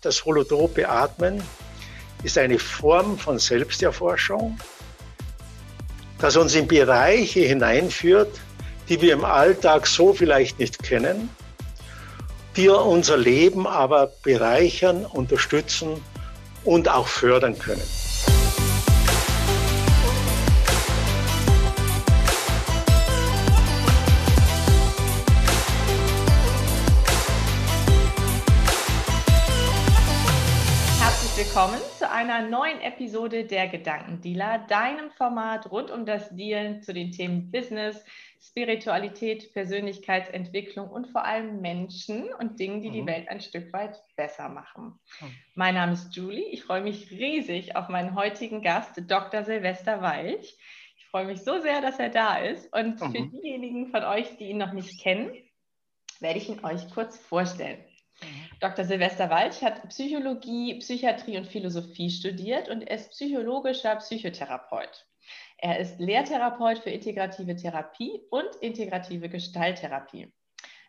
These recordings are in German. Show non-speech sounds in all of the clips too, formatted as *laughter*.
das holotrope Atmen ist eine Form von Selbsterforschung, das uns in Bereiche hineinführt, die wir im Alltag so vielleicht nicht kennen, die unser Leben aber bereichern, unterstützen und auch fördern können. Einer neuen Episode der Gedankendealer, deinem Format rund um das Dealen zu den Themen Business, Spiritualität, Persönlichkeitsentwicklung und vor allem Menschen und Dingen, die mhm. die Welt ein Stück weit besser machen. Mhm. Mein Name ist Julie. Ich freue mich riesig auf meinen heutigen Gast, Dr. Silvester Walch. Ich freue mich so sehr, dass er da ist. Und mhm. für diejenigen von euch, die ihn noch nicht kennen, werde ich ihn euch kurz vorstellen. Dr. Silvester Walch hat Psychologie, Psychiatrie und Philosophie studiert und ist psychologischer Psychotherapeut. Er ist Lehrtherapeut für integrative Therapie und integrative Gestalttherapie.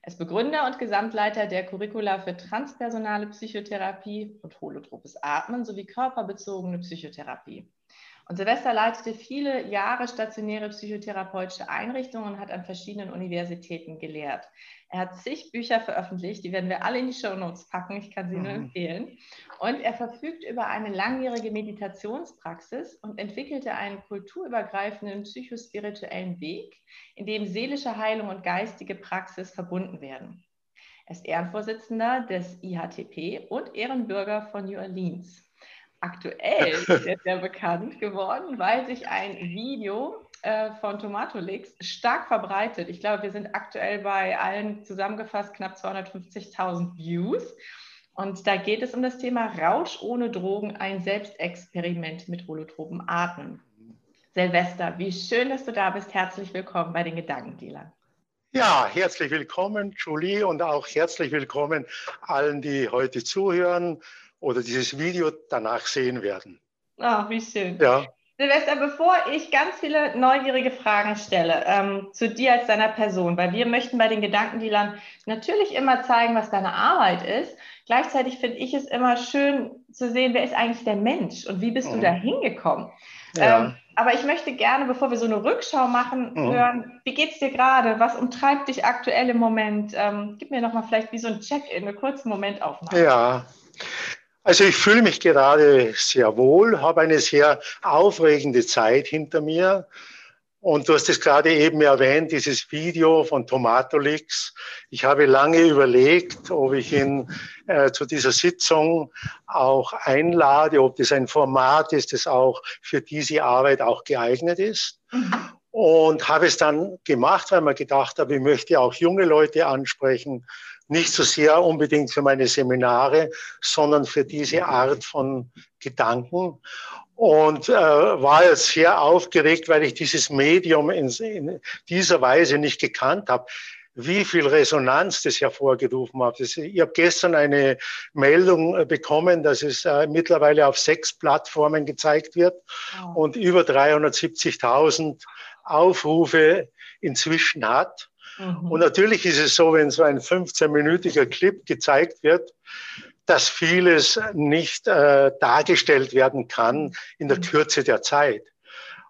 Er ist Begründer und Gesamtleiter der Curricula für transpersonale Psychotherapie und holotropes Atmen sowie körperbezogene Psychotherapie. Und Silvester leitete viele Jahre stationäre psychotherapeutische Einrichtungen und hat an verschiedenen Universitäten gelehrt. Er hat zig Bücher veröffentlicht, die werden wir alle in die Show Notes packen, ich kann sie mhm. nur empfehlen. Und er verfügt über eine langjährige Meditationspraxis und entwickelte einen kulturübergreifenden psychospirituellen Weg, in dem seelische Heilung und geistige Praxis verbunden werden. Er ist Ehrenvorsitzender des IHTP und Ehrenbürger von New Orleans. Aktuell *laughs* ist er sehr bekannt geworden, weil sich ein Video äh, von Tomatolix stark verbreitet. Ich glaube, wir sind aktuell bei allen zusammengefasst knapp 250.000 Views. Und da geht es um das Thema Rausch ohne Drogen, ein Selbstexperiment mit holotropen Atmen. Silvester, wie schön, dass du da bist. Herzlich willkommen bei den Gedankendealern. Ja, herzlich willkommen, Julie, und auch herzlich willkommen allen, die heute zuhören oder dieses Video danach sehen werden. Ach, wie schön. Ja. Silvester, bevor ich ganz viele neugierige Fragen stelle ähm, zu dir als deiner Person, weil wir möchten bei den Gedankendealern natürlich immer zeigen, was deine Arbeit ist. Gleichzeitig finde ich es immer schön zu sehen, wer ist eigentlich der Mensch und wie bist mhm. du da hingekommen. Ja. Ähm, aber ich möchte gerne, bevor wir so eine Rückschau machen, mhm. hören, wie geht es dir gerade? Was umtreibt dich aktuell im Moment? Ähm, gib mir nochmal vielleicht wie so ein Check-in, eine kurze Momentaufnahme. Ja, also ich fühle mich gerade sehr wohl, habe eine sehr aufregende Zeit hinter mir. Und du hast es gerade eben erwähnt, dieses Video von Tomatolix. Ich habe lange überlegt, ob ich ihn äh, zu dieser Sitzung auch einlade, ob das ein Format ist, das auch für diese Arbeit auch geeignet ist. Mhm. Und habe es dann gemacht, weil man gedacht habe, ich möchte auch junge Leute ansprechen, nicht so sehr unbedingt für meine Seminare, sondern für diese Art von Gedanken. Und äh, war jetzt sehr aufgeregt, weil ich dieses Medium in, in dieser Weise nicht gekannt habe wie viel Resonanz das hervorgerufen hat. Ich habe gestern eine Meldung äh, bekommen, dass es äh, mittlerweile auf sechs Plattformen gezeigt wird oh. und über 370.000 Aufrufe inzwischen hat. Mhm. Und natürlich ist es so, wenn so ein 15-minütiger Clip gezeigt wird, dass vieles nicht äh, dargestellt werden kann in der mhm. Kürze der Zeit.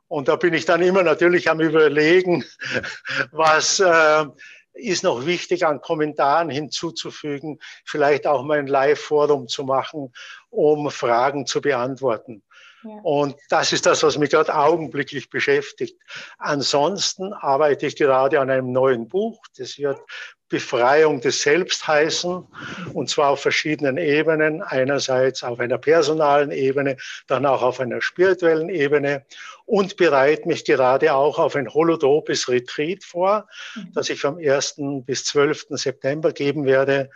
Und da bin ich dann immer natürlich am Überlegen, *laughs* was äh, ist noch wichtig an Kommentaren hinzuzufügen, vielleicht auch mal ein Live-Forum zu machen, um Fragen zu beantworten. Und das ist das, was mich gerade augenblicklich beschäftigt. Ansonsten arbeite ich gerade an einem neuen Buch. Das wird Befreiung des Selbst heißen, und zwar auf verschiedenen Ebenen. Einerseits auf einer personalen Ebene, dann auch auf einer spirituellen Ebene und bereite mich gerade auch auf ein holotropes Retreat vor, mhm. das ich vom 1. bis 12. September geben werde.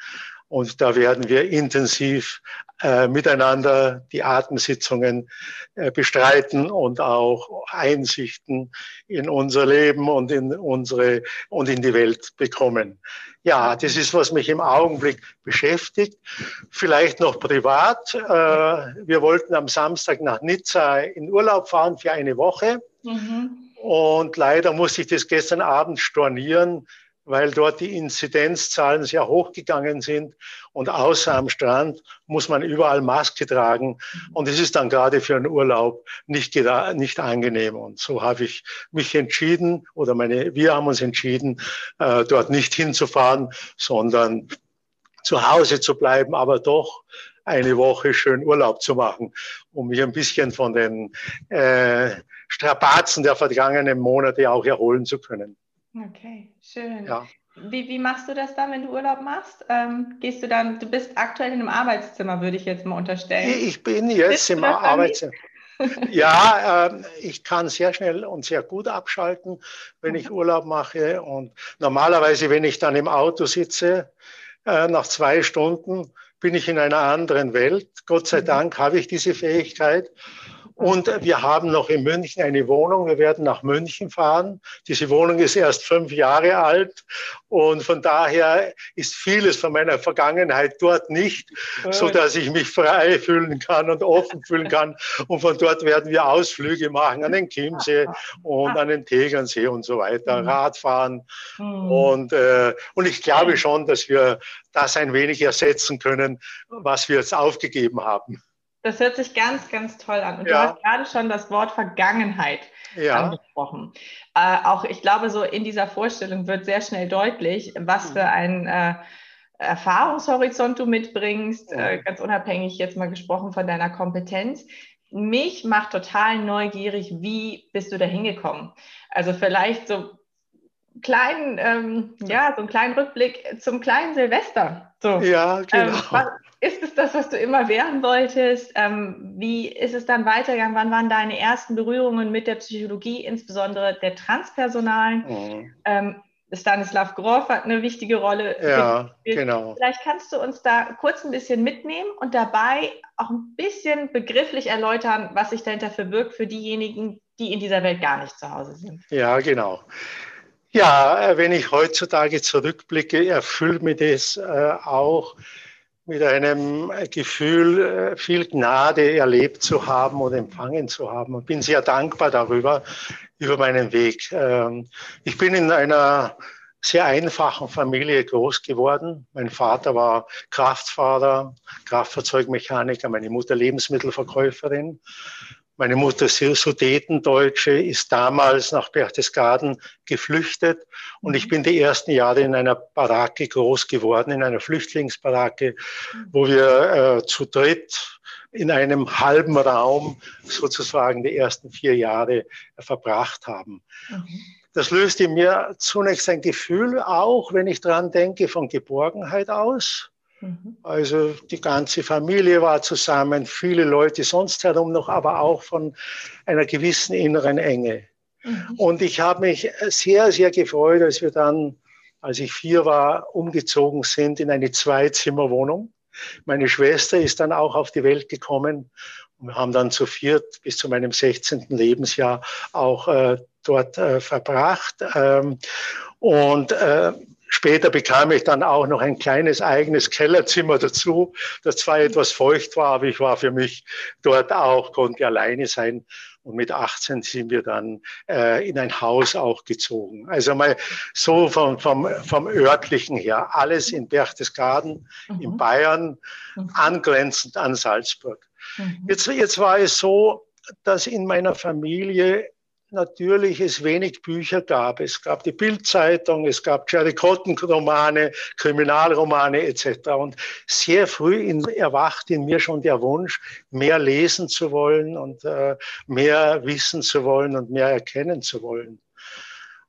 Und da werden wir intensiv äh, miteinander die Atemsitzungen äh, bestreiten und auch Einsichten in unser Leben und in unsere und in die Welt bekommen. Ja, das ist, was mich im Augenblick beschäftigt. Vielleicht noch privat. Äh, wir wollten am Samstag nach Nizza in Urlaub fahren für eine Woche. Mhm. Und leider musste ich das gestern Abend stornieren, weil dort die Inzidenzzahlen sehr hoch gegangen sind und außer am Strand muss man überall Maske tragen und es ist dann gerade für einen Urlaub nicht, nicht angenehm und so habe ich mich entschieden oder meine, wir haben uns entschieden, äh, dort nicht hinzufahren, sondern zu Hause zu bleiben, aber doch eine Woche schön Urlaub zu machen, um mich ein bisschen von den äh, Strapazen der vergangenen Monate auch erholen zu können. Okay, schön. Ja. Wie, wie machst du das dann, wenn du Urlaub machst? Ähm, gehst du dann, du bist aktuell in einem Arbeitszimmer, würde ich jetzt mal unterstellen. Ich bin jetzt im Arbeitszimmer. ja, äh, ich kann sehr schnell und sehr gut abschalten, wenn ich Urlaub mache. Und normalerweise, wenn ich dann im Auto sitze, äh, nach zwei Stunden bin ich in einer anderen Welt. Gott sei mhm. Dank habe ich diese Fähigkeit. Und wir haben noch in München eine Wohnung. Wir werden nach München fahren. Diese Wohnung ist erst fünf Jahre alt. Und von daher ist vieles von meiner Vergangenheit dort nicht, so dass ich mich frei fühlen kann und offen fühlen kann. Und von dort werden wir Ausflüge machen an den Chiemsee und an den Tegernsee und so weiter, mhm. Radfahren. Mhm. Und, äh, und ich glaube schon, dass wir das ein wenig ersetzen können, was wir jetzt aufgegeben haben. Das hört sich ganz, ganz toll an. Und ja. du hast gerade schon das Wort Vergangenheit ja. angesprochen. Äh, auch ich glaube, so in dieser Vorstellung wird sehr schnell deutlich, was für ein äh, Erfahrungshorizont du mitbringst, äh, ganz unabhängig jetzt mal gesprochen von deiner Kompetenz. Mich macht total neugierig, wie bist du da hingekommen? Also vielleicht so kleinen, ähm, ja, so einen kleinen Rückblick zum kleinen Silvester. So. Ja, genau. Ähm, ist es das, was du immer werden wolltest? Ähm, wie ist es dann weitergegangen? Wann waren deine ersten Berührungen mit der Psychologie, insbesondere der Transpersonalen? Mhm. Ähm, Stanislav Grof hat eine wichtige Rolle. Ja, genau. Vielleicht kannst du uns da kurz ein bisschen mitnehmen und dabei auch ein bisschen begrifflich erläutern, was sich dahinter verbirgt für diejenigen, die in dieser Welt gar nicht zu Hause sind. Ja, genau. Ja, wenn ich heutzutage zurückblicke, erfüllt mir das äh, auch mit einem Gefühl, äh, viel Gnade erlebt zu haben und empfangen zu haben. Und bin sehr dankbar darüber, über meinen Weg. Ähm, ich bin in einer sehr einfachen Familie groß geworden. Mein Vater war Kraftfahrer, Kraftfahrzeugmechaniker, meine Mutter Lebensmittelverkäuferin. Meine Mutter Sudetendeutsche ist damals nach Berchtesgaden geflüchtet und ich bin die ersten Jahre in einer Baracke groß geworden, in einer Flüchtlingsbaracke, wo wir äh, zu dritt in einem halben Raum sozusagen die ersten vier Jahre verbracht haben. Mhm. Das löst in mir zunächst ein Gefühl, auch wenn ich dran denke, von Geborgenheit aus. Mhm. Also die ganze Familie war zusammen, viele Leute sonst herum noch, aber auch von einer gewissen inneren Enge. Mhm. Und ich habe mich sehr, sehr gefreut, als wir dann, als ich vier war, umgezogen sind in eine Zweizimmerwohnung. Meine Schwester ist dann auch auf die Welt gekommen und wir haben dann zu viert bis zu meinem 16. Lebensjahr auch äh, dort äh, verbracht. Ähm, und äh, Später bekam ich dann auch noch ein kleines eigenes Kellerzimmer dazu, das zwar etwas feucht war, aber ich war für mich dort auch, konnte alleine sein. Und mit 18 sind wir dann äh, in ein Haus auch gezogen. Also mal so vom, vom, vom örtlichen her. Alles in Berchtesgaden mhm. in Bayern, mhm. angrenzend an Salzburg. Mhm. Jetzt, jetzt war es so, dass in meiner Familie natürlich es wenig Bücher gab. Es gab die Bildzeitung, es gab Jerry Cotton-Romane, Kriminalromane etc. Und sehr früh in, erwacht in mir schon der Wunsch, mehr lesen zu wollen und äh, mehr wissen zu wollen und mehr erkennen zu wollen.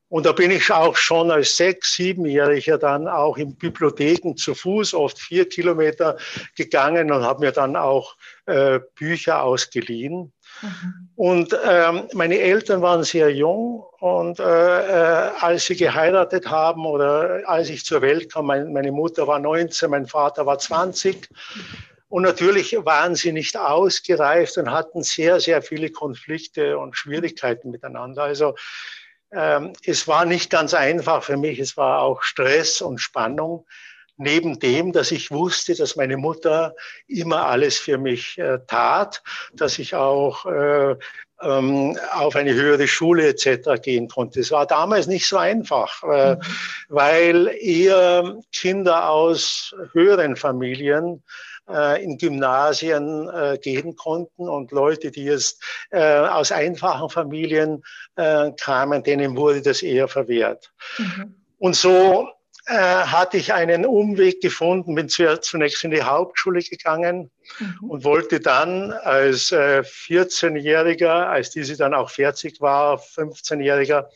Und da bin ich auch schon als sechs-, siebenjähriger dann auch in Bibliotheken zu Fuß, oft vier Kilometer gegangen und habe mir dann auch äh, Bücher ausgeliehen. Mhm. Und ähm, meine Eltern waren sehr jung und äh, äh, als sie geheiratet haben oder als ich zur Welt kam, mein, meine Mutter war 19, mein Vater war 20. Und natürlich waren sie nicht ausgereift und hatten sehr, sehr viele Konflikte und Schwierigkeiten miteinander. Also ähm, es war nicht ganz einfach für mich. Es war auch Stress und Spannung neben dem, dass ich wusste, dass meine Mutter immer alles für mich äh, tat, dass ich auch äh, ähm, auf eine höhere Schule etc. gehen konnte. Es war damals nicht so einfach, äh, mhm. weil eher Kinder aus höheren Familien äh, in Gymnasien äh, gehen konnten und Leute, die jetzt äh, aus einfachen Familien kamen, denen wurde das eher verwehrt. Mhm. Und so äh, hatte ich einen Umweg gefunden, bin zunächst in die Hauptschule gegangen mhm. und wollte dann als äh, 14-Jähriger, als diese dann auch 40 war, 15-Jähriger,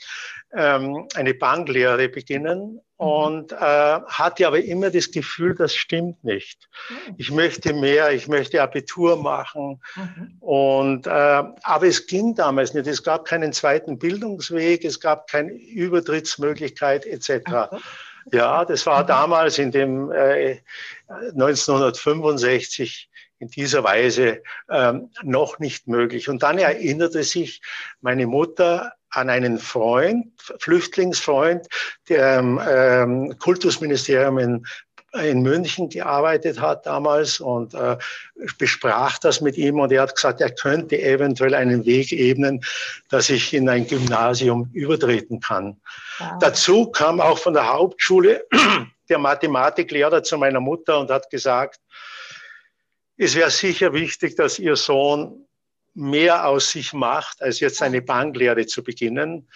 ähm, eine Banklehre beginnen mhm. und äh, hatte aber immer das Gefühl, das stimmt nicht. Mhm. Ich möchte mehr, ich möchte Abitur machen. Mhm. Und, äh, aber es ging damals nicht. Es gab keinen zweiten Bildungsweg, es gab keine Übertrittsmöglichkeit etc. Ja, das war damals in dem äh, 1965 in dieser Weise ähm, noch nicht möglich. Und dann erinnerte sich meine Mutter an einen Freund, Flüchtlingsfreund, der im ähm, Kultusministerium in in München gearbeitet hat damals und äh, besprach das mit ihm und er hat gesagt, er könnte eventuell einen Weg ebnen, dass ich in ein Gymnasium übertreten kann. Wow. Dazu kam auch von der Hauptschule *clears throat* der Mathematiklehrer zu meiner Mutter und hat gesagt, es wäre sicher wichtig, dass ihr Sohn mehr aus sich macht, als jetzt eine Banklehre zu beginnen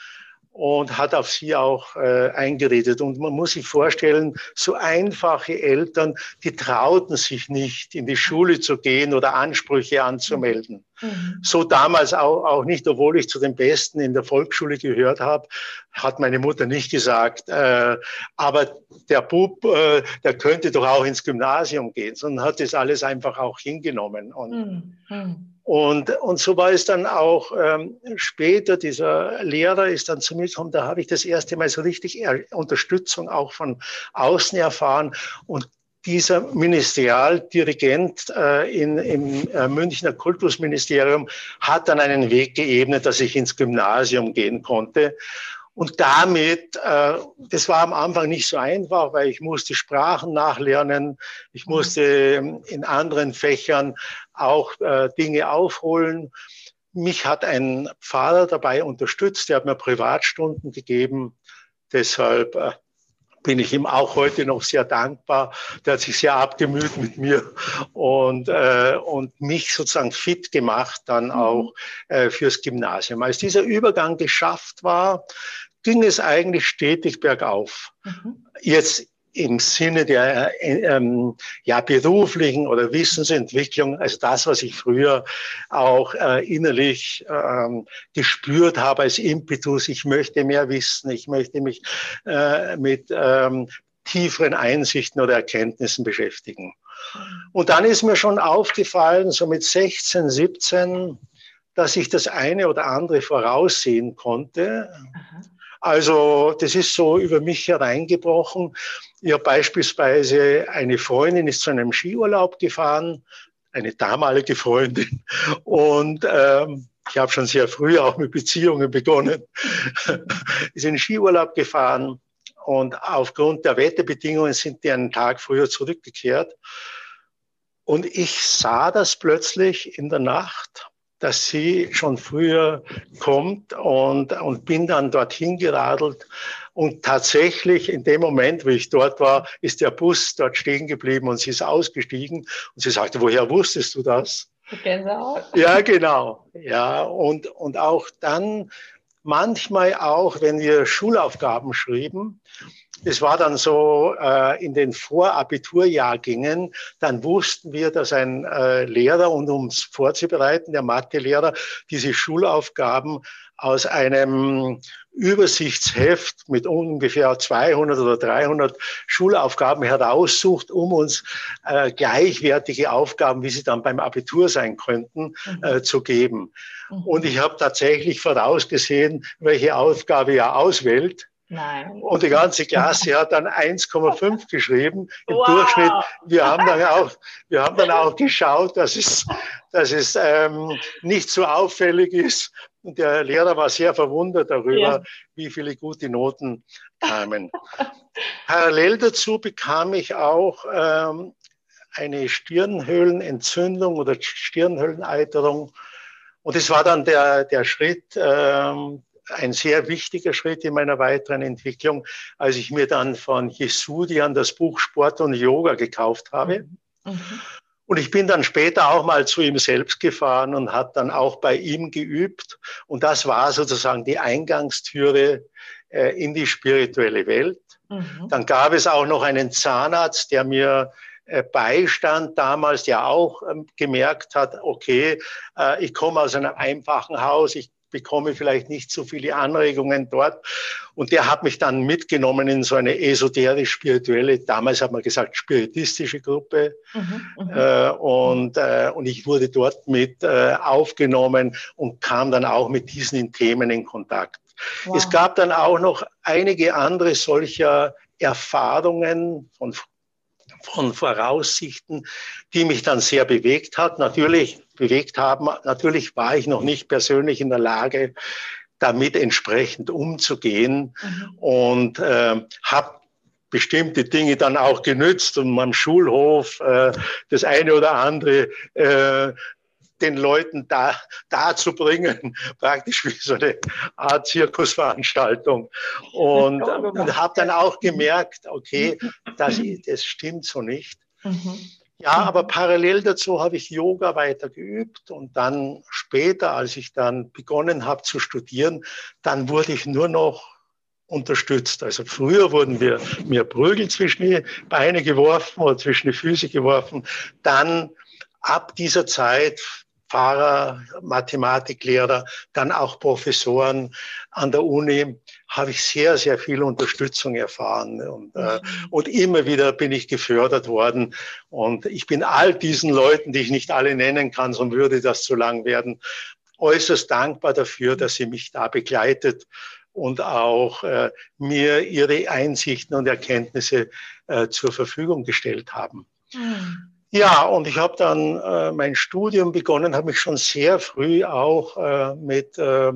und hat auf sie auch äh, eingeredet. Und man muss sich vorstellen, so einfache Eltern, die trauten sich nicht, in die Schule zu gehen oder Ansprüche anzumelden. Mhm. So damals auch, auch nicht, obwohl ich zu den Besten in der Volksschule gehört habe, hat meine Mutter nicht gesagt, äh, aber der Bub, äh, der könnte doch auch ins Gymnasium gehen, sondern hat das alles einfach auch hingenommen. Und, mhm. mhm. Und, und so war es dann auch ähm, später. Dieser Lehrer ist dann zu mir gekommen, da habe ich das erste Mal so richtig Unterstützung auch von außen erfahren. Und dieser Ministerialdirigent äh, in, im äh, Münchner Kultusministerium hat dann einen Weg geebnet, dass ich ins Gymnasium gehen konnte. Und damit, äh, das war am Anfang nicht so einfach, weil ich musste Sprachen nachlernen, ich musste in anderen Fächern auch äh, Dinge aufholen. Mich hat ein Pfarrer dabei unterstützt, der hat mir Privatstunden gegeben. Deshalb äh, bin ich ihm auch heute noch sehr dankbar. Der hat sich sehr abgemüht mit mir und, äh, und mich sozusagen fit gemacht dann mhm. auch äh, fürs Gymnasium. Als dieser Übergang geschafft war, ging es eigentlich stetig bergauf. Mhm. Jetzt im Sinne der ähm, ja, beruflichen oder Wissensentwicklung, also das, was ich früher auch äh, innerlich ähm, gespürt habe als Impetus, ich möchte mehr wissen, ich möchte mich äh, mit ähm, tieferen Einsichten oder Erkenntnissen beschäftigen. Und dann ist mir schon aufgefallen, so mit 16, 17, dass ich das eine oder andere voraussehen konnte. Aha. Also das ist so über mich hereingebrochen. Ich habe beispielsweise eine Freundin ist zu einem Skiurlaub gefahren, eine damalige Freundin. Und ähm, ich habe schon sehr früh auch mit Beziehungen begonnen. *laughs* ist in den Skiurlaub gefahren und aufgrund der Wetterbedingungen sind die einen Tag früher zurückgekehrt. Und ich sah das plötzlich in der Nacht dass sie schon früher kommt und, und bin dann dorthin geradelt. Und tatsächlich in dem Moment, wo ich dort war, ist der Bus dort stehen geblieben und sie ist ausgestiegen und sie sagte, woher wusstest du das? Gänsehaut. Ja, genau. Ja, und, und auch dann manchmal auch, wenn wir Schulaufgaben schrieben, es war dann so äh, in den Vorabiturjahrgängen, dann wussten wir, dass ein äh, Lehrer, und um es vorzubereiten, der Mathelehrer, diese Schulaufgaben aus einem Übersichtsheft mit ungefähr 200 oder 300 Schulaufgaben heraussucht, um uns äh, gleichwertige Aufgaben, wie sie dann beim Abitur sein könnten, mhm. äh, zu geben. Mhm. Und ich habe tatsächlich vorausgesehen, welche Aufgabe er auswählt Nein. Und die ganze Klasse hat dann 1,5 *laughs* geschrieben im wow. Durchschnitt. Wir haben dann auch, wir haben dann auch geschaut, dass es, dass es ähm, nicht so auffällig ist. Und der Lehrer war sehr verwundert darüber, ja. wie viele gute Noten kamen. Parallel dazu bekam ich auch ähm, eine Stirnhöhlenentzündung oder Stirnhöhleneiterung Und es war dann der, der Schritt, ähm, ein sehr wichtiger Schritt in meiner weiteren Entwicklung, als ich mir dann von Jesudian das Buch Sport und Yoga gekauft habe. Mhm. Und ich bin dann später auch mal zu ihm selbst gefahren und habe dann auch bei ihm geübt. Und das war sozusagen die Eingangstüre äh, in die spirituelle Welt. Mhm. Dann gab es auch noch einen Zahnarzt, der mir äh, Beistand damals, der auch ähm, gemerkt hat, okay, äh, ich komme aus einem einfachen Haus, ich bekomme vielleicht nicht so viele Anregungen dort. Und der hat mich dann mitgenommen in so eine esoterisch-spirituelle, damals hat man gesagt, spiritistische Gruppe. Mhm, mhm. äh, und, äh, und ich wurde dort mit äh, aufgenommen und kam dann auch mit diesen Themen in Kontakt. Wow. Es gab dann auch noch einige andere solcher Erfahrungen von von Voraussichten, die mich dann sehr bewegt hat. Natürlich bewegt haben. Natürlich war ich noch nicht persönlich in der Lage, damit entsprechend umzugehen mhm. und äh, habe bestimmte Dinge dann auch genützt, um am Schulhof äh, das eine oder andere äh, den Leuten da, dazu bringen, *laughs* praktisch wie so eine Art Zirkusveranstaltung. Und, und habe dann auch *laughs* gemerkt, okay, das, das stimmt so nicht. Mhm. Ja, aber parallel dazu habe ich Yoga weiter geübt und dann später, als ich dann begonnen habe zu studieren, dann wurde ich nur noch unterstützt. Also früher wurden wir mir Prügel zwischen die Beine geworfen oder zwischen die Füße geworfen. Dann ab dieser Zeit Pfarrer, Mathematiklehrer, dann auch Professoren an der Uni, habe ich sehr, sehr viel Unterstützung erfahren. Und, äh, mhm. und immer wieder bin ich gefördert worden. Und ich bin all diesen Leuten, die ich nicht alle nennen kann, sonst würde das zu lang werden, äußerst dankbar dafür, dass sie mich da begleitet und auch äh, mir ihre Einsichten und Erkenntnisse äh, zur Verfügung gestellt haben. Mhm. Ja, und ich habe dann äh, mein Studium begonnen, habe mich schon sehr früh auch äh, mit äh,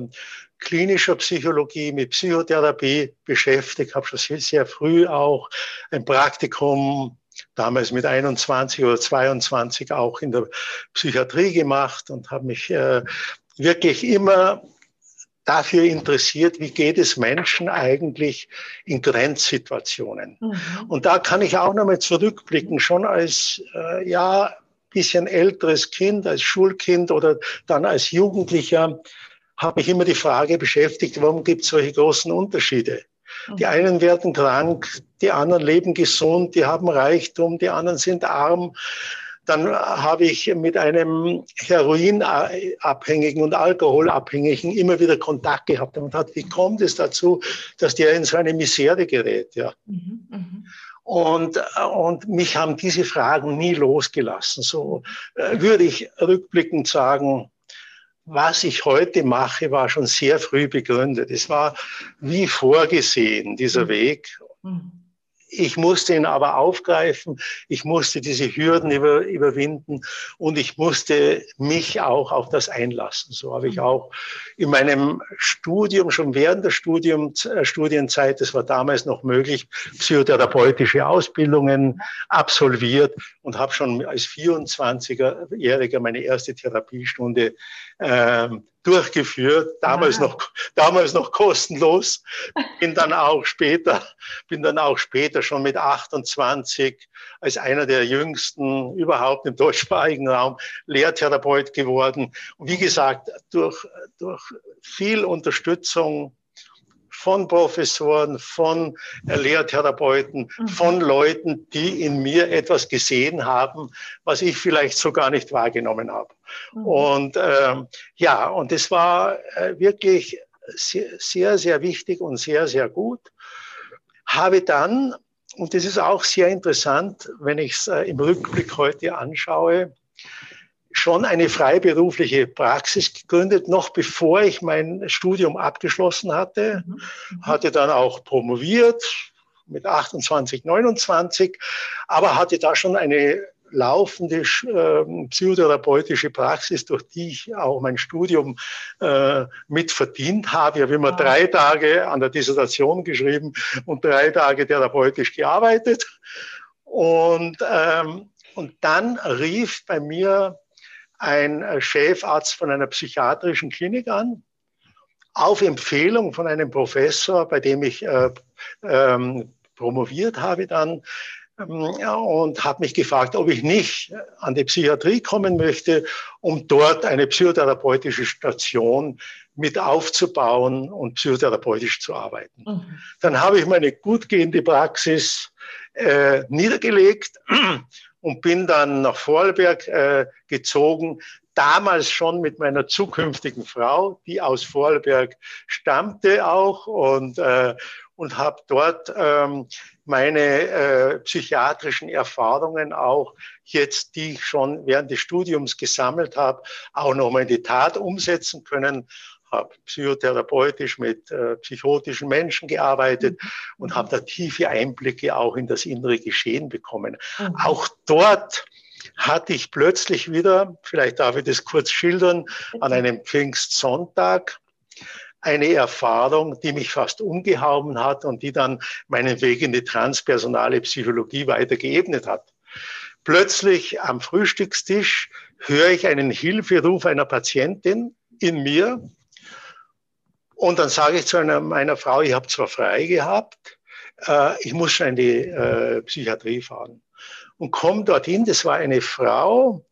klinischer Psychologie, mit Psychotherapie beschäftigt, habe schon sehr, sehr früh auch ein Praktikum damals mit 21 oder 22 auch in der Psychiatrie gemacht und habe mich äh, wirklich immer dafür interessiert, wie geht es Menschen eigentlich in Grenzsituationen. Mhm. Und da kann ich auch nochmal zurückblicken, schon als äh, ja bisschen älteres Kind, als Schulkind oder dann als Jugendlicher, habe mich immer die Frage beschäftigt, warum gibt es solche großen Unterschiede? Die mhm. einen werden krank, die anderen leben gesund, die haben Reichtum, die anderen sind arm. Dann habe ich mit einem Heroinabhängigen und Alkoholabhängigen immer wieder Kontakt gehabt und hat, wie kommt es dazu, dass der in so eine Misere gerät? Ja. Mhm, mh. Und, und mich haben diese Fragen nie losgelassen. So äh, würde ich rückblickend sagen, was ich heute mache, war schon sehr früh begründet. Es war wie vorgesehen, dieser mhm. Weg. Mhm. Ich musste ihn aber aufgreifen, ich musste diese Hürden über, überwinden und ich musste mich auch auf das einlassen. So habe ich mhm. auch in meinem Studium, schon während der Studium, äh, Studienzeit, das war damals noch möglich, psychotherapeutische Ausbildungen absolviert und habe schon als 24-Jähriger meine erste Therapiestunde ähm, durchgeführt, damals, wow. noch, damals noch kostenlos. Bin dann auch später, bin dann auch später schon mit 28 als einer der jüngsten überhaupt im deutschsprachigen Raum Lehrtherapeut geworden. Und wie gesagt, durch, durch viel Unterstützung von Professoren, von Lehrtherapeuten, mhm. von Leuten, die in mir etwas gesehen haben, was ich vielleicht so gar nicht wahrgenommen habe. Mhm. Und ähm, ja, und es war äh, wirklich sehr, sehr, sehr wichtig und sehr, sehr gut. Habe dann, und das ist auch sehr interessant, wenn ich es äh, im Rückblick heute anschaue, schon eine freiberufliche Praxis gegründet, noch bevor ich mein Studium abgeschlossen hatte. Mhm. mhm. Hatte dann auch promoviert mit 28, 29, aber hatte da schon eine laufende äh, psychotherapeutische Praxis, durch die ich auch mein Studium äh, mit verdient habe. Ich habe immer drei Tage an der Dissertation geschrieben und drei Tage therapeutisch gearbeitet. Und, ähm, und dann rief bei mir ein äh, Chefarzt von einer psychiatrischen Klinik an, auf Empfehlung von einem Professor, bei dem ich äh, ähm, promoviert habe dann, und habe mich gefragt, ob ich nicht an die Psychiatrie kommen möchte, um dort eine psychotherapeutische Station mit aufzubauen und psychotherapeutisch zu arbeiten. Mhm. Dann habe ich meine gut gehende Praxis äh, niedergelegt *clears throat* und bin dann nach Vorarlberg äh, gezogen, damals schon mit meiner zukünftigen Frau, die aus Vorarlberg stammte auch und, äh, und habe dort ähm, meine äh, psychiatrischen Erfahrungen auch jetzt, die ich schon während des Studiums gesammelt habe, auch nochmal in die Tat umsetzen können habe psychotherapeutisch mit äh, psychotischen Menschen gearbeitet mhm. und habe da tiefe Einblicke auch in das innere Geschehen bekommen. Mhm. Auch dort hatte ich plötzlich wieder, vielleicht darf ich das kurz schildern, an einem Pfingstsonntag eine Erfahrung, die mich fast umgehauen hat und die dann meinen Weg in die transpersonale Psychologie weiter geebnet hat. Plötzlich am Frühstückstisch höre ich einen Hilferuf einer Patientin in mir, und dann sage ich zu einer, meiner Frau, ich habe zwar frei gehabt, äh, ich muss schon in die äh, Psychiatrie fahren. Und komme dorthin, das war eine Frau,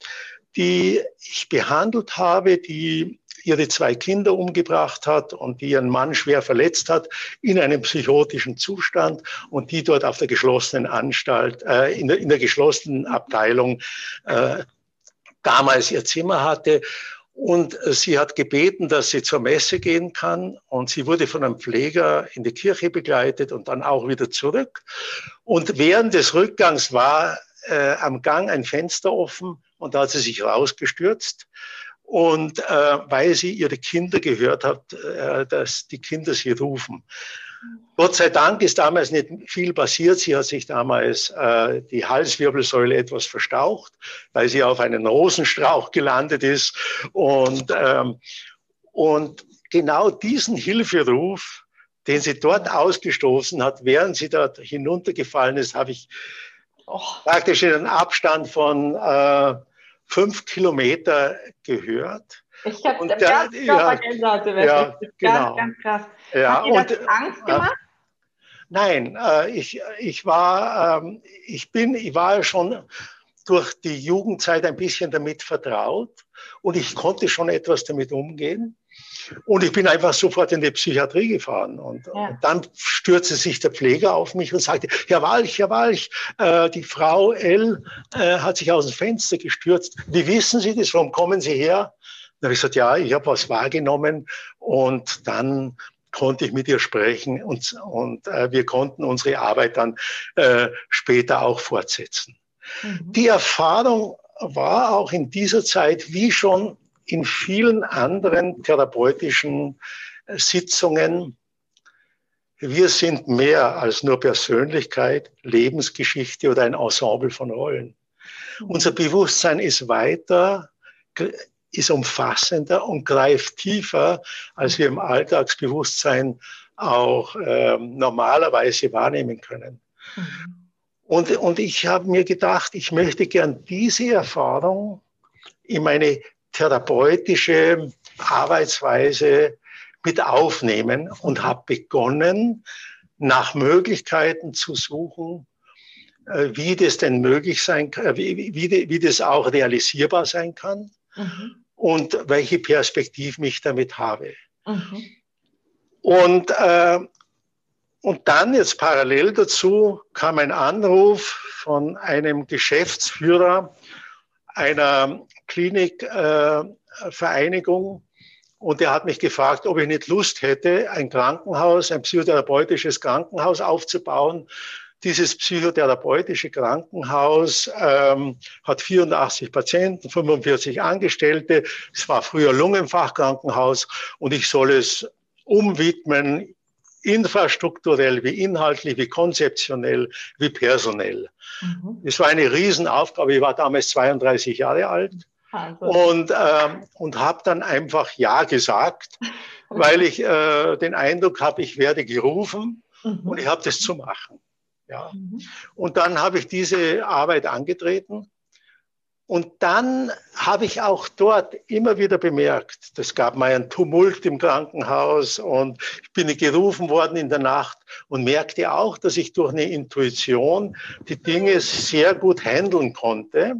die ich behandelt habe, die ihre zwei Kinder umgebracht hat und die ihren Mann schwer verletzt hat in einem psychotischen Zustand und die dort auf der geschlossenen Anstalt, äh, in, der, in der geschlossenen Abteilung äh, damals ihr Zimmer hatte und sie hat gebeten, dass sie zur Messe gehen kann. Und sie wurde von einem Pfleger in die Kirche begleitet und dann auch wieder zurück. Und während des Rückgangs war äh, am Gang ein Fenster offen und da hat sie sich rausgestürzt. Und äh, weil sie ihre Kinder gehört hat, äh, dass die Kinder sie rufen. Gott sei Dank ist damals nicht viel passiert. Sie hat sich damals äh, die Halswirbelsäule etwas verstaucht, weil sie auf einen Rosenstrauch gelandet ist. Und, ähm, und genau diesen Hilferuf, den sie dort ausgestoßen hat, während sie dort hinuntergefallen ist, habe ich oh. praktisch in einem Abstand von äh, fünf Kilometer gehört. Ich habe ganz ja, ja, genau. ganz, ganz krass. Ja, Hat dir das und, Angst äh, gemacht? Nein, äh, ich, ich, war, ähm, ich, bin, ich war schon durch die Jugendzeit ein bisschen damit vertraut und ich konnte schon etwas damit umgehen. Und ich bin einfach sofort in die Psychiatrie gefahren. Und, ja. und dann stürzte sich der Pfleger auf mich und sagte, Herr Walch, Herr Walch, äh, die Frau L äh, hat sich aus dem Fenster gestürzt. Wie wissen Sie das? Warum kommen Sie her? Dann habe ich gesagt, ja, ich habe was wahrgenommen. Und dann konnte ich mit ihr sprechen und, und äh, wir konnten unsere Arbeit dann äh, später auch fortsetzen. Mhm. Die Erfahrung war auch in dieser Zeit, wie schon in vielen anderen therapeutischen äh, Sitzungen, wir sind mehr als nur Persönlichkeit, Lebensgeschichte oder ein Ensemble von Rollen. Mhm. Unser Bewusstsein ist weiter, ist umfassender und greift tiefer, als wir im Alltagsbewusstsein auch ähm, normalerweise wahrnehmen können. Mhm. Und, und ich habe mir gedacht, ich möchte gern diese Erfahrung in meine therapeutische Arbeitsweise mit aufnehmen und habe begonnen, nach Möglichkeiten zu suchen, äh, wie das denn möglich sein kann, wie, wie, wie das auch realisierbar sein kann. Mhm und welche Perspektive ich damit habe. Mhm. Und, äh, und dann jetzt parallel dazu kam ein Anruf von einem Geschäftsführer einer Klinikvereinigung. Äh, und er hat mich gefragt, ob ich nicht Lust hätte, ein Krankenhaus, ein psychotherapeutisches Krankenhaus aufzubauen, dieses psychotherapeutische Krankenhaus ähm, hat 84 Patienten, 45 Angestellte. Es war früher Lungenfachkrankenhaus und ich soll es umwidmen, infrastrukturell, wie inhaltlich, wie konzeptionell, wie personell. Mhm. Es war eine Riesenaufgabe. Ich war damals 32 Jahre alt. Also. Und, ähm, und habe dann einfach Ja gesagt, *laughs* weil ich äh, den Eindruck habe, ich werde gerufen mhm. und ich habe das zu machen. Ja. Mhm. Und dann habe ich diese Arbeit angetreten Und dann habe ich auch dort immer wieder bemerkt, es gab mal einen Tumult im Krankenhaus und ich bin gerufen worden in der Nacht und merkte auch, dass ich durch eine Intuition die Dinge sehr gut handeln konnte.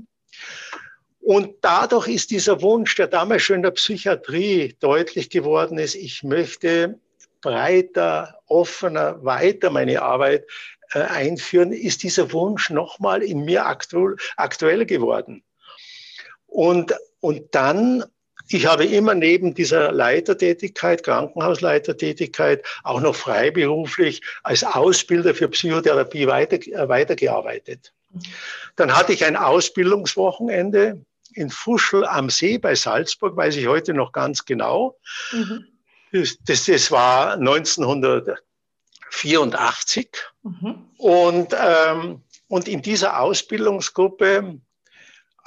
Und dadurch ist dieser Wunsch, der damals schon in der Psychiatrie deutlich geworden ist, ich möchte breiter, offener weiter meine Arbeit äh, einführen, ist dieser Wunsch nochmal in mir aktu aktuell geworden. Und, und dann, ich habe immer neben dieser Leitertätigkeit, Krankenhausleitertätigkeit, auch noch freiberuflich als Ausbilder für Psychotherapie weiter, äh, weitergearbeitet. Dann hatte ich ein Ausbildungswochenende in Fuschel am See bei Salzburg, weiß ich heute noch ganz genau. Mhm. Das, das, war 1984. Mhm. Und, ähm, und in dieser Ausbildungsgruppe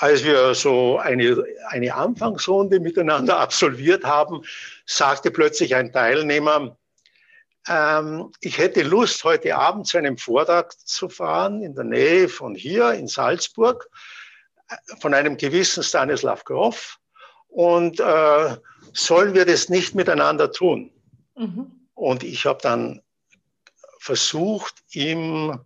als wir so eine, eine Anfangsrunde miteinander *laughs* absolviert haben, sagte plötzlich ein Teilnehmer, ähm, ich hätte Lust, heute Abend zu einem Vortrag zu fahren in der Nähe von hier in Salzburg von einem gewissen Stanislav Grof und äh, sollen wir das nicht miteinander tun? Mhm. Und ich habe dann versucht, ihm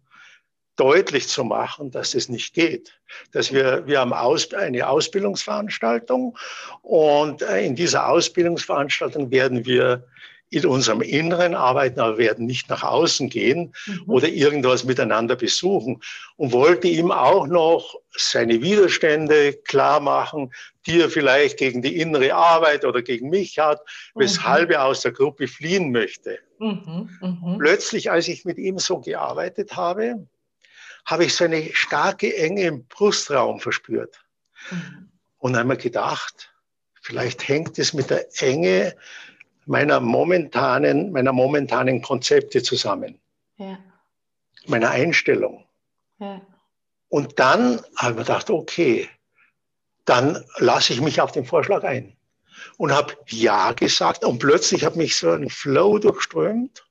deutlich zu machen, dass es nicht geht. Dass wir, wir haben aus, eine Ausbildungsveranstaltung und äh, in dieser Ausbildungsveranstaltung werden wir in unserem Inneren arbeiten, aber werden nicht nach außen gehen mhm. oder irgendwas miteinander besuchen. Und wollte ihm auch noch seine Widerstände klar machen, die er vielleicht gegen die innere Arbeit oder gegen mich hat, weshalb mhm. er aus der Gruppe fliehen möchte. Mhm. mhm. Plötzlich, als ich mit ihm so gearbeitet habe, habe ich so eine starke Enge im Brustraum verspürt. Mhm. Und einmal gedacht, vielleicht hängt es mit der Enge meiner momentanen, meiner momentanen Konzepte zusammen. Ja. Meiner Einstellung. Ja. Und dann habe ich gedacht, okay, dann lasse ich mich auf den Vorschlag ein. Und habe Ja gesagt und plötzlich hat mich so ein Flow durchströmt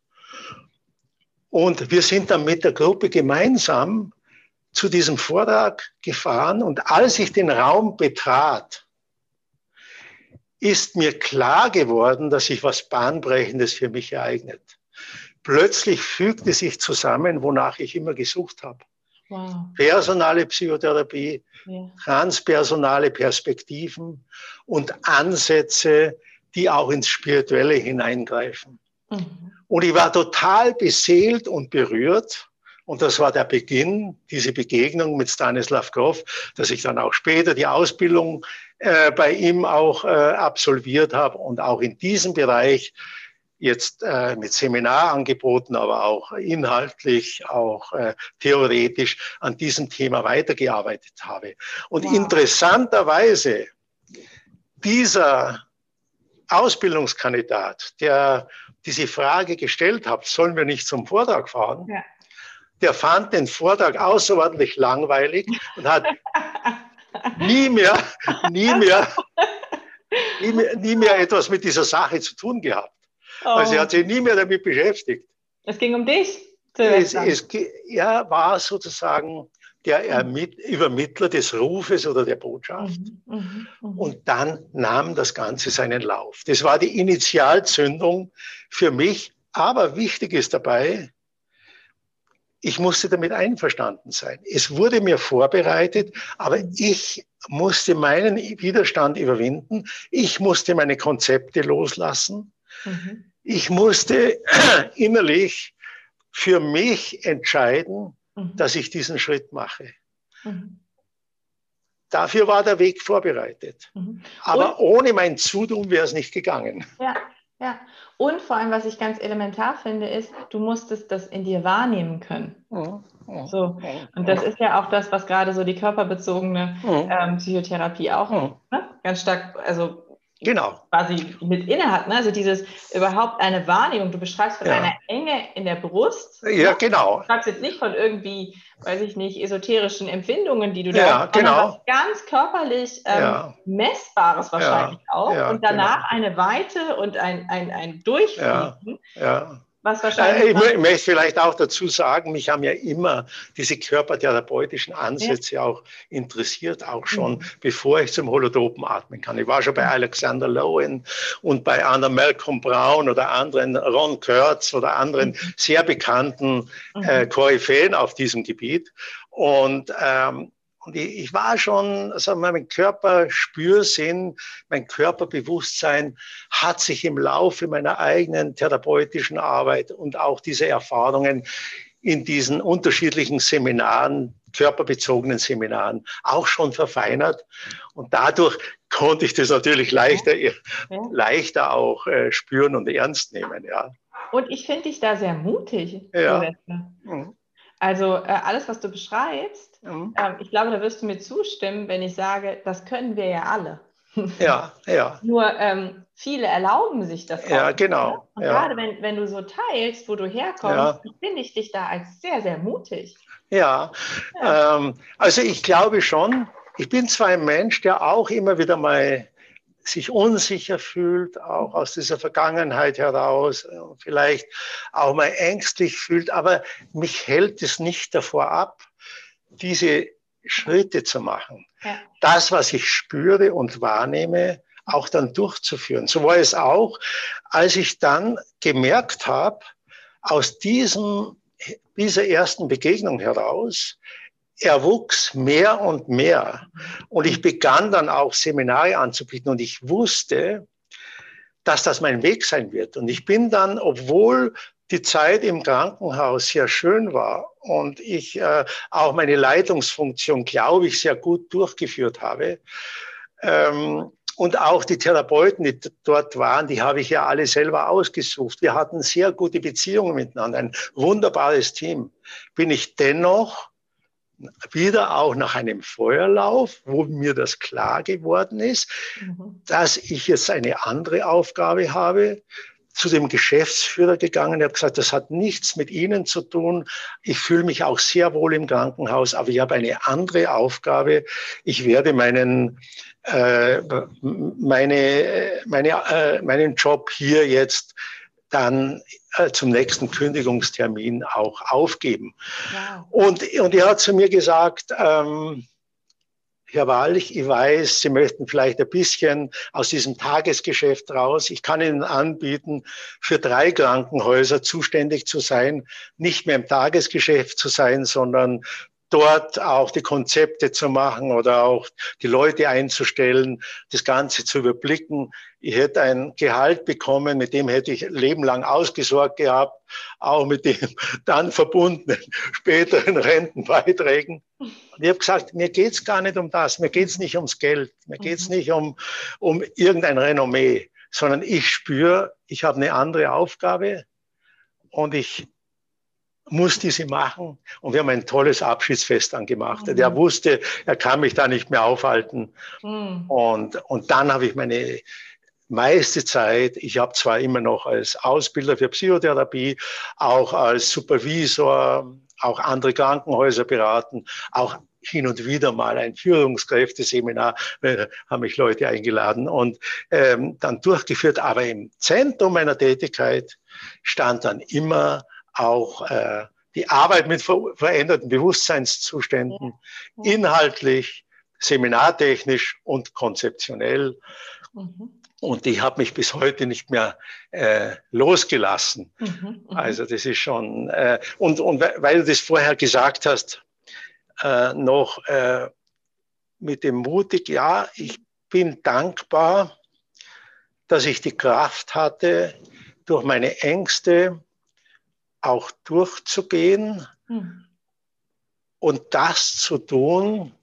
und wir sind dann mit der Gruppe gemeinsam zu diesem Vortrag gefahren und als ich den Raum betrat, ist mir klar geworden, dass sich was Bahnbrechendes für mich ereignet. Plötzlich fügte sich zusammen, wonach ich immer gesucht habe. Wow. Personale Psychotherapie, ja. transpersonale Perspektiven und Ansätze, die auch ins Spirituelle hineingreifen. Mhm. Und ich war total beseelt und berührt. Und das war der Beginn, diese Begegnung mit Stanislav Grof, dass ich dann auch später die Ausbildung äh, bei ihm auch äh, absolviert habe und auch in diesem Bereich jetzt äh, mit Seminarangeboten, aber auch inhaltlich, auch äh, theoretisch an diesem Thema weitergearbeitet habe. Und wow. interessanterweise, dieser Ausbildungskandidat, der diese Frage gestellt hat, sollen wir nicht zum Vortrag fahren? Ja. Der fand den Vortrag außerordentlich langweilig und hat nie mehr, nie mehr, nie mehr, nie mehr etwas mit dieser Sache zu tun gehabt. Oh. Also er hat sich nie mehr damit beschäftigt. Es ging um dich. Es, es, ja, war sozusagen der Ermitt Übermittler des Rufes oder der Botschaft. Mhm, mh, mh. Und dann nahm das Ganze seinen Lauf. Das war die Initialzündung für mich. Aber wichtig ist dabei, ich musste damit einverstanden sein. Es wurde mir vorbereitet, aber ich musste meinen Widerstand überwinden. Ich musste meine Konzepte loslassen. Mhm. Ich musste *clears throat* innerlich für mich entscheiden, mhm. dass ich diesen Schritt mache. Mhm. Dafür war der Weg vorbereitet. Mhm. Aber ohne mein Zutun wäre es nicht gegangen. Ja, ja. Und vor allem, was ich ganz elementar finde, ist, du musstest das in dir wahrnehmen können. Mhm. Mhm. So. Und das ist ja auch das, was gerade so die körperbezogene ähm, Psychotherapie auch ne? ganz stark, also genau. quasi mit inne hat. Ne? Also dieses überhaupt eine Wahrnehmung. Du beschreibst von ja. einer Enge in der Brust. Ja, ne? genau. Du schreibst jetzt nicht von irgendwie, weiß ich nicht, esoterischen Empfindungen, die du da ja, hast, genau. ganz körperlich ähm, ja. Messbares wahrscheinlich auch. und danach genau. eine Weite und ein, ein, ein Durchfließen. Ja. Was wahrscheinlich. Ich, ich möchte vielleicht auch dazu sagen, mich haben ja immer diese körpertherapeutischen Ansätze ja. auch interessiert, auch schon mhm. bevor ich zum Holodopen atmen kann. Ich war schon bei Alexander Lowen und bei anderen Malcolm Brown oder anderen Ron Kurtz oder anderen mhm. sehr bekannten äh, mhm. Koryphäen auf diesem Gebiet. Und ähm, und ich, ich war schon, also mein Körperspürsinn, mein Körperbewusstsein hat sich im Laufe meiner eigenen therapeutischen Arbeit und auch diese Erfahrungen in diesen unterschiedlichen Seminaren, körperbezogenen Seminaren, auch schon verfeinert. Und dadurch konnte ich das natürlich leichter, ja. leichter auch äh, spüren und ernst nehmen. Ja. Und ich finde dich da sehr mutig, ja. Mhm. Also äh, alles, was du beschreibst, mhm. äh, ich glaube, da wirst du mir zustimmen, wenn ich sage, das können wir ja alle. Ja, *laughs* ja. Nur ähm, viele erlauben sich das auch. Ja, genau. Und ja. gerade wenn, wenn du so teilst, wo du herkommst, ja. finde ich dich da als sehr, sehr mutig. Ja, ja. Ähm, also ich glaube schon, ich bin zwar ein Mensch, der auch immer wieder mal sich unsicher fühlt, auch aus dieser Vergangenheit heraus, äh, vielleicht auch mal ängstlich fühlt, aber mich hält es nicht davor ab, diese Schritte zu machen. Ja. Das, was ich spüre und wahrnehme, auch dann durchzuführen. So war es auch, als ich dann gemerkt habe, aus diesem, dieser ersten Begegnung heraus, er wuchs mehr und mehr. Und ich begann dann auch Seminare anzubieten und ich wusste, dass das mein Weg sein wird. Und ich bin dann, obwohl die Zeit im Krankenhaus sehr schön war und ich äh, auch meine Leitungsfunktion, glaube ich, sehr gut durchgeführt habe, ähm, und auch die Therapeuten, die dort waren, die habe ich ja alle selber ausgesucht. Wir hatten sehr gute Beziehungen miteinander, ein wunderbares Team. Bin ich dennoch wieder auch nach einem Feuerlauf, wo mir das klar geworden ist, mhm. dass ich jetzt eine andere Aufgabe habe, zu dem Geschäftsführer gegangen. Er hat gesagt, das hat nichts mit Ihnen zu tun. Ich fühle mich auch sehr wohl im Krankenhaus, aber ich habe eine andere Aufgabe. Ich werde meinen, äh, meine, meine, äh, meinen Job hier jetzt dann äh, zum nächsten Kündigungstermin auch aufgeben. Wow. Und, und er hat zu mir gesagt, ähm, Herr Walch, ich weiß, Sie möchten vielleicht ein bisschen aus diesem Tagesgeschäft raus. Ich kann Ihnen anbieten, für drei Krankenhäuser zuständig zu sein, nicht mehr im Tagesgeschäft zu sein, sondern dort auch die Konzepte zu machen oder auch die Leute einzustellen, das Ganze zu überblicken. Ich hätte ein Gehalt bekommen, mit dem hätte ich lebenlang ausgesorgt gehabt, auch mit dem *laughs* dann verbundenen *laughs* späteren Rentenbeiträgen. Und ich habe gesagt, mir geht's gar nicht um das, mir geht's nicht ums Geld, mir geht's mhm. nicht um, um irgendein Renommee, sondern ich spüre, ich habe eine andere Aufgabe und ich musste sie machen. Und wir haben ein tolles Abschiedsfest dann gemacht. Mhm. Der wusste, er kann mich da nicht mehr aufhalten. Mhm. Und, und dann habe ich meine meiste Zeit, ich habe zwar immer noch als Ausbilder für Psychotherapie, auch als Supervisor, auch andere Krankenhäuser beraten, auch hin und wieder mal ein Führungskräfteseminar, äh, haben mich Leute eingeladen und ähm, dann durchgeführt. Aber im Zentrum meiner Tätigkeit stand dann immer auch äh, die Arbeit mit ver veränderten Bewusstseinszuständen, inhaltlich, seminartechnisch und konzeptionell. Mhm. Und ich habe mich bis heute nicht mehr äh, losgelassen. Mhm, mhm, also das ist schon, äh, und, und weil du das vorher gesagt hast, äh, noch äh, mit dem mutig, ja, ich bin dankbar, dass ich die Kraft hatte, durch meine Ängste, auch durchzugehen mhm. und das zu tun,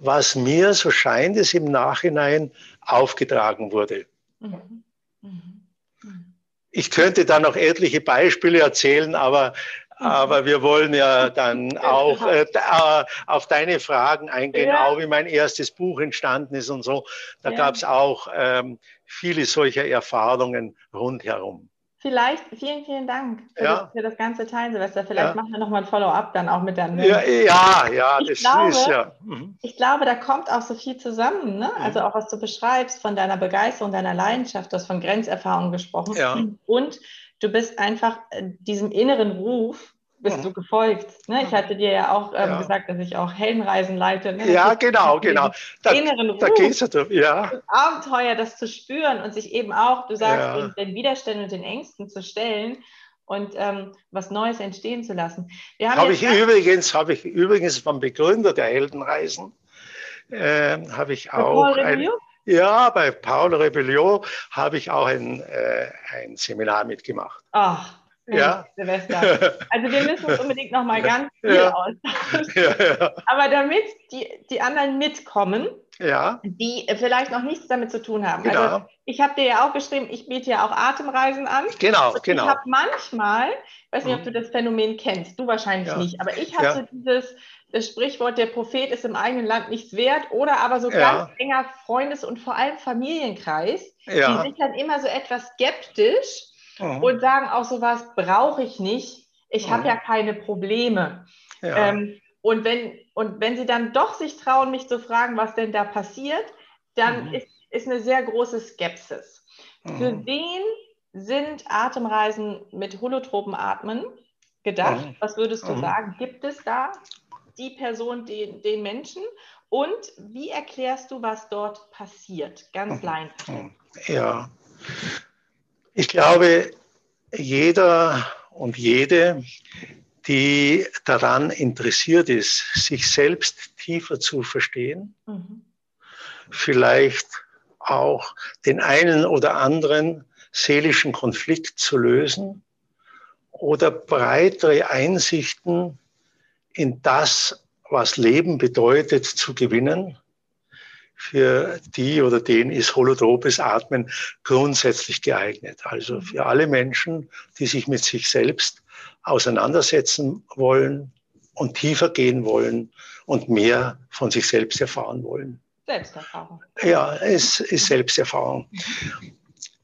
was mir, so scheint es im Nachhinein, aufgetragen wurde. Mhm. Mhm. Ich könnte da noch etliche Beispiele erzählen, aber, aber wir wollen ja *laughs* dann auch äh, äh, auf deine Fragen eingehen, ja. auch wie mein erstes Buch entstanden ist und so. Da ja. gab es auch ähm, viele solcher Erfahrungen rundherum. Vielleicht, vielen, vielen Dank für, Ja. das, für das ganze Teilen, Silvester. Vielleicht Ja. machen wir nochmal ein Follow-up dann auch mit deinem Ja, ja, ja, Ich das glaube- ist ja. mhm. Ich glaube, da kommt auch so viel zusammen. Ne? Mhm. Also auch was du beschreibst von deiner Begeisterung, deiner Leidenschaft, du hast von Grenzerfahrungen gesprochen. Ja. Und du bist einfach äh, diesem inneren Ruf, bist Mhm. du gefolgt. Ne? Ich hatte dir ja auch ähm, Ja. gesagt, dass ich auch Heldenreisen leite. Ne? Ja, genau, genau. Da, inneren da Ruf. geht's ja drüber. Ja, das Abenteuer, das zu spüren und sich eben auch, du sagst, Ja. den, den Widerständen und den Ängsten zu stellen und ähm, was Neues entstehen zu lassen. Habe ich übrigens, habe ich übrigens vom Begründer der Heldenreisen, ähm, habe ich auch ein, ja, bei Paul Rebellion habe ich auch ein, äh, ein Seminar mitgemacht. Ach, Ja. Silvester. Also wir müssen uns unbedingt noch mal ganz viel Ja. austauschen. ja, Aber damit die, die anderen mitkommen, die vielleicht noch nichts damit zu tun haben. Also genau, ich habe dir ja auch geschrieben, ich biete ja auch Atemreisen an. genau, Und Ich genau. habe manchmal, ich weiß nicht, ob Mhm. du das Phänomen kennst, du wahrscheinlich nicht, aber ich habe so dieses das Sprichwort, der Prophet ist im eigenen Land nichts wert oder aber so Ja. ganz enger Freundes- und vor allem Familienkreis, die Ja, sind dann immer so etwas skeptisch mhm, und sagen auch sowas, brauche ich nicht, ich Mhm. habe ja keine Probleme. ja, Ähm, und, wenn, und wenn sie dann doch sich trauen, mich zu fragen, was denn da passiert, dann Mhm. ist, ist eine sehr große Skepsis. Für mhm. wen sind Atemreisen mit Holotropenatmen gedacht? Mhm. Was würdest du Mhm. sagen? Gibt es da die Person, den, den Menschen? Und wie erklärst du, was dort passiert? Ganz Mhm. laienhaft. Ja, ich glaube, jeder und jede, die daran interessiert ist, sich selbst tiefer zu verstehen, Mhm. vielleicht auch den einen oder anderen seelischen Konflikt zu lösen oder breitere Einsichten in das, was Leben bedeutet, zu gewinnen. Für die oder den ist holotropes Atmen grundsätzlich geeignet. Also für alle Menschen, die sich mit sich selbst auseinandersetzen wollen und tiefer gehen wollen und mehr von sich selbst erfahren wollen. Selbsterfahrung. Ja, es ist Selbsterfahrung.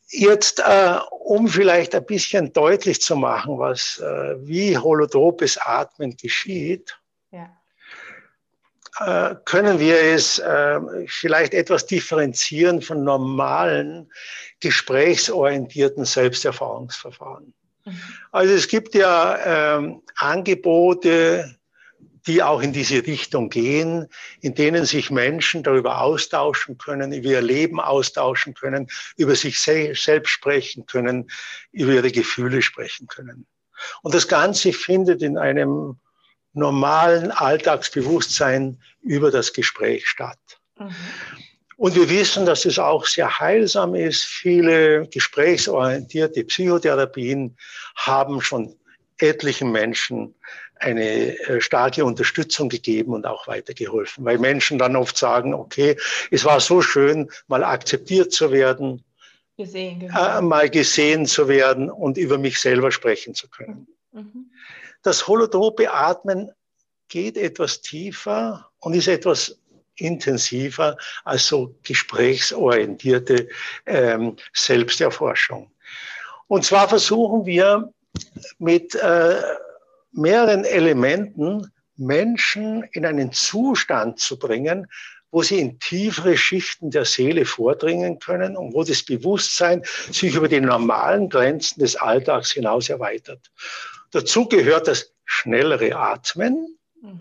Jetzt, äh, um vielleicht ein bisschen deutlich zu machen, was, äh, wie holotropes Atmen geschieht, können wir es äh, vielleicht etwas differenzieren von normalen, gesprächsorientierten Selbsterfahrungsverfahren. Mhm. Also es gibt ja ähm, Angebote, die auch in diese Richtung gehen, in denen sich Menschen darüber austauschen können, über ihr Leben austauschen können, über sich se selbst sprechen können, über ihre Gefühle sprechen können. Und das Ganze findet in einem normalen Alltagsbewusstsein über das Gespräch statt. Mhm. Und wir wissen, dass es auch sehr heilsam ist. Viele gesprächsorientierte Psychotherapien haben schon etlichen Menschen eine äh, starke Unterstützung gegeben und auch weitergeholfen, weil Menschen dann oft sagen, okay, es war so schön, mal akzeptiert zu werden, Gesehen, äh, genau. mal gesehen zu werden und über mich selber sprechen zu können. Mhm. Das holotrope Atmen geht etwas tiefer und ist etwas intensiver als so gesprächsorientierte ähm, Selbsterforschung. Und zwar versuchen wir mit äh, mehreren Elementen Menschen in einen Zustand zu bringen, wo sie in tiefere Schichten der Seele vordringen können und wo das Bewusstsein sich über die normalen Grenzen des Alltags hinaus erweitert. Dazu gehört das schnellere Atmen. Mhm.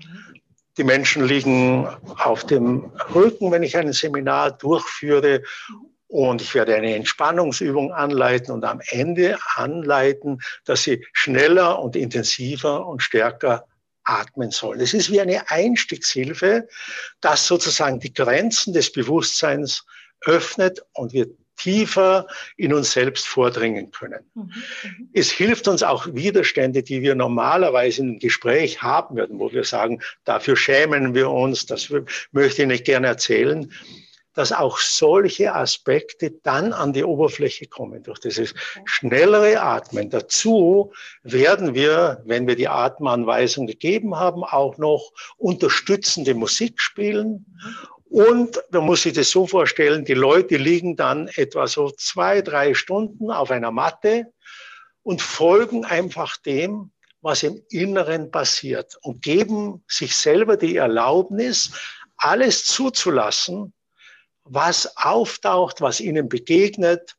Die Menschen liegen auf dem Rücken, wenn ich ein Seminar durchführe. Und ich werde eine Entspannungsübung anleiten und am Ende anleiten, dass sie schneller und intensiver und stärker atmen sollen. Es ist wie eine Einstiegshilfe, das sozusagen die Grenzen des Bewusstseins öffnet und wir tiefer in uns selbst vordringen können. Mhm. Mhm. Es hilft uns auch Widerstände, die wir normalerweise im Gespräch haben würden, wo wir sagen, dafür schämen wir uns, das möchte ich nicht gerne erzählen, dass auch solche Aspekte dann an die Oberfläche kommen durch dieses schnellere Atmen. Dazu werden wir, wenn wir die Atemanweisung gegeben haben, auch noch unterstützende Musik spielen. Und man muss sich das so vorstellen, die Leute liegen dann etwa so zwei, drei Stunden auf einer Matte und folgen einfach dem, was im Inneren passiert und geben sich selber die Erlaubnis, alles zuzulassen, was auftaucht, was ihnen begegnet,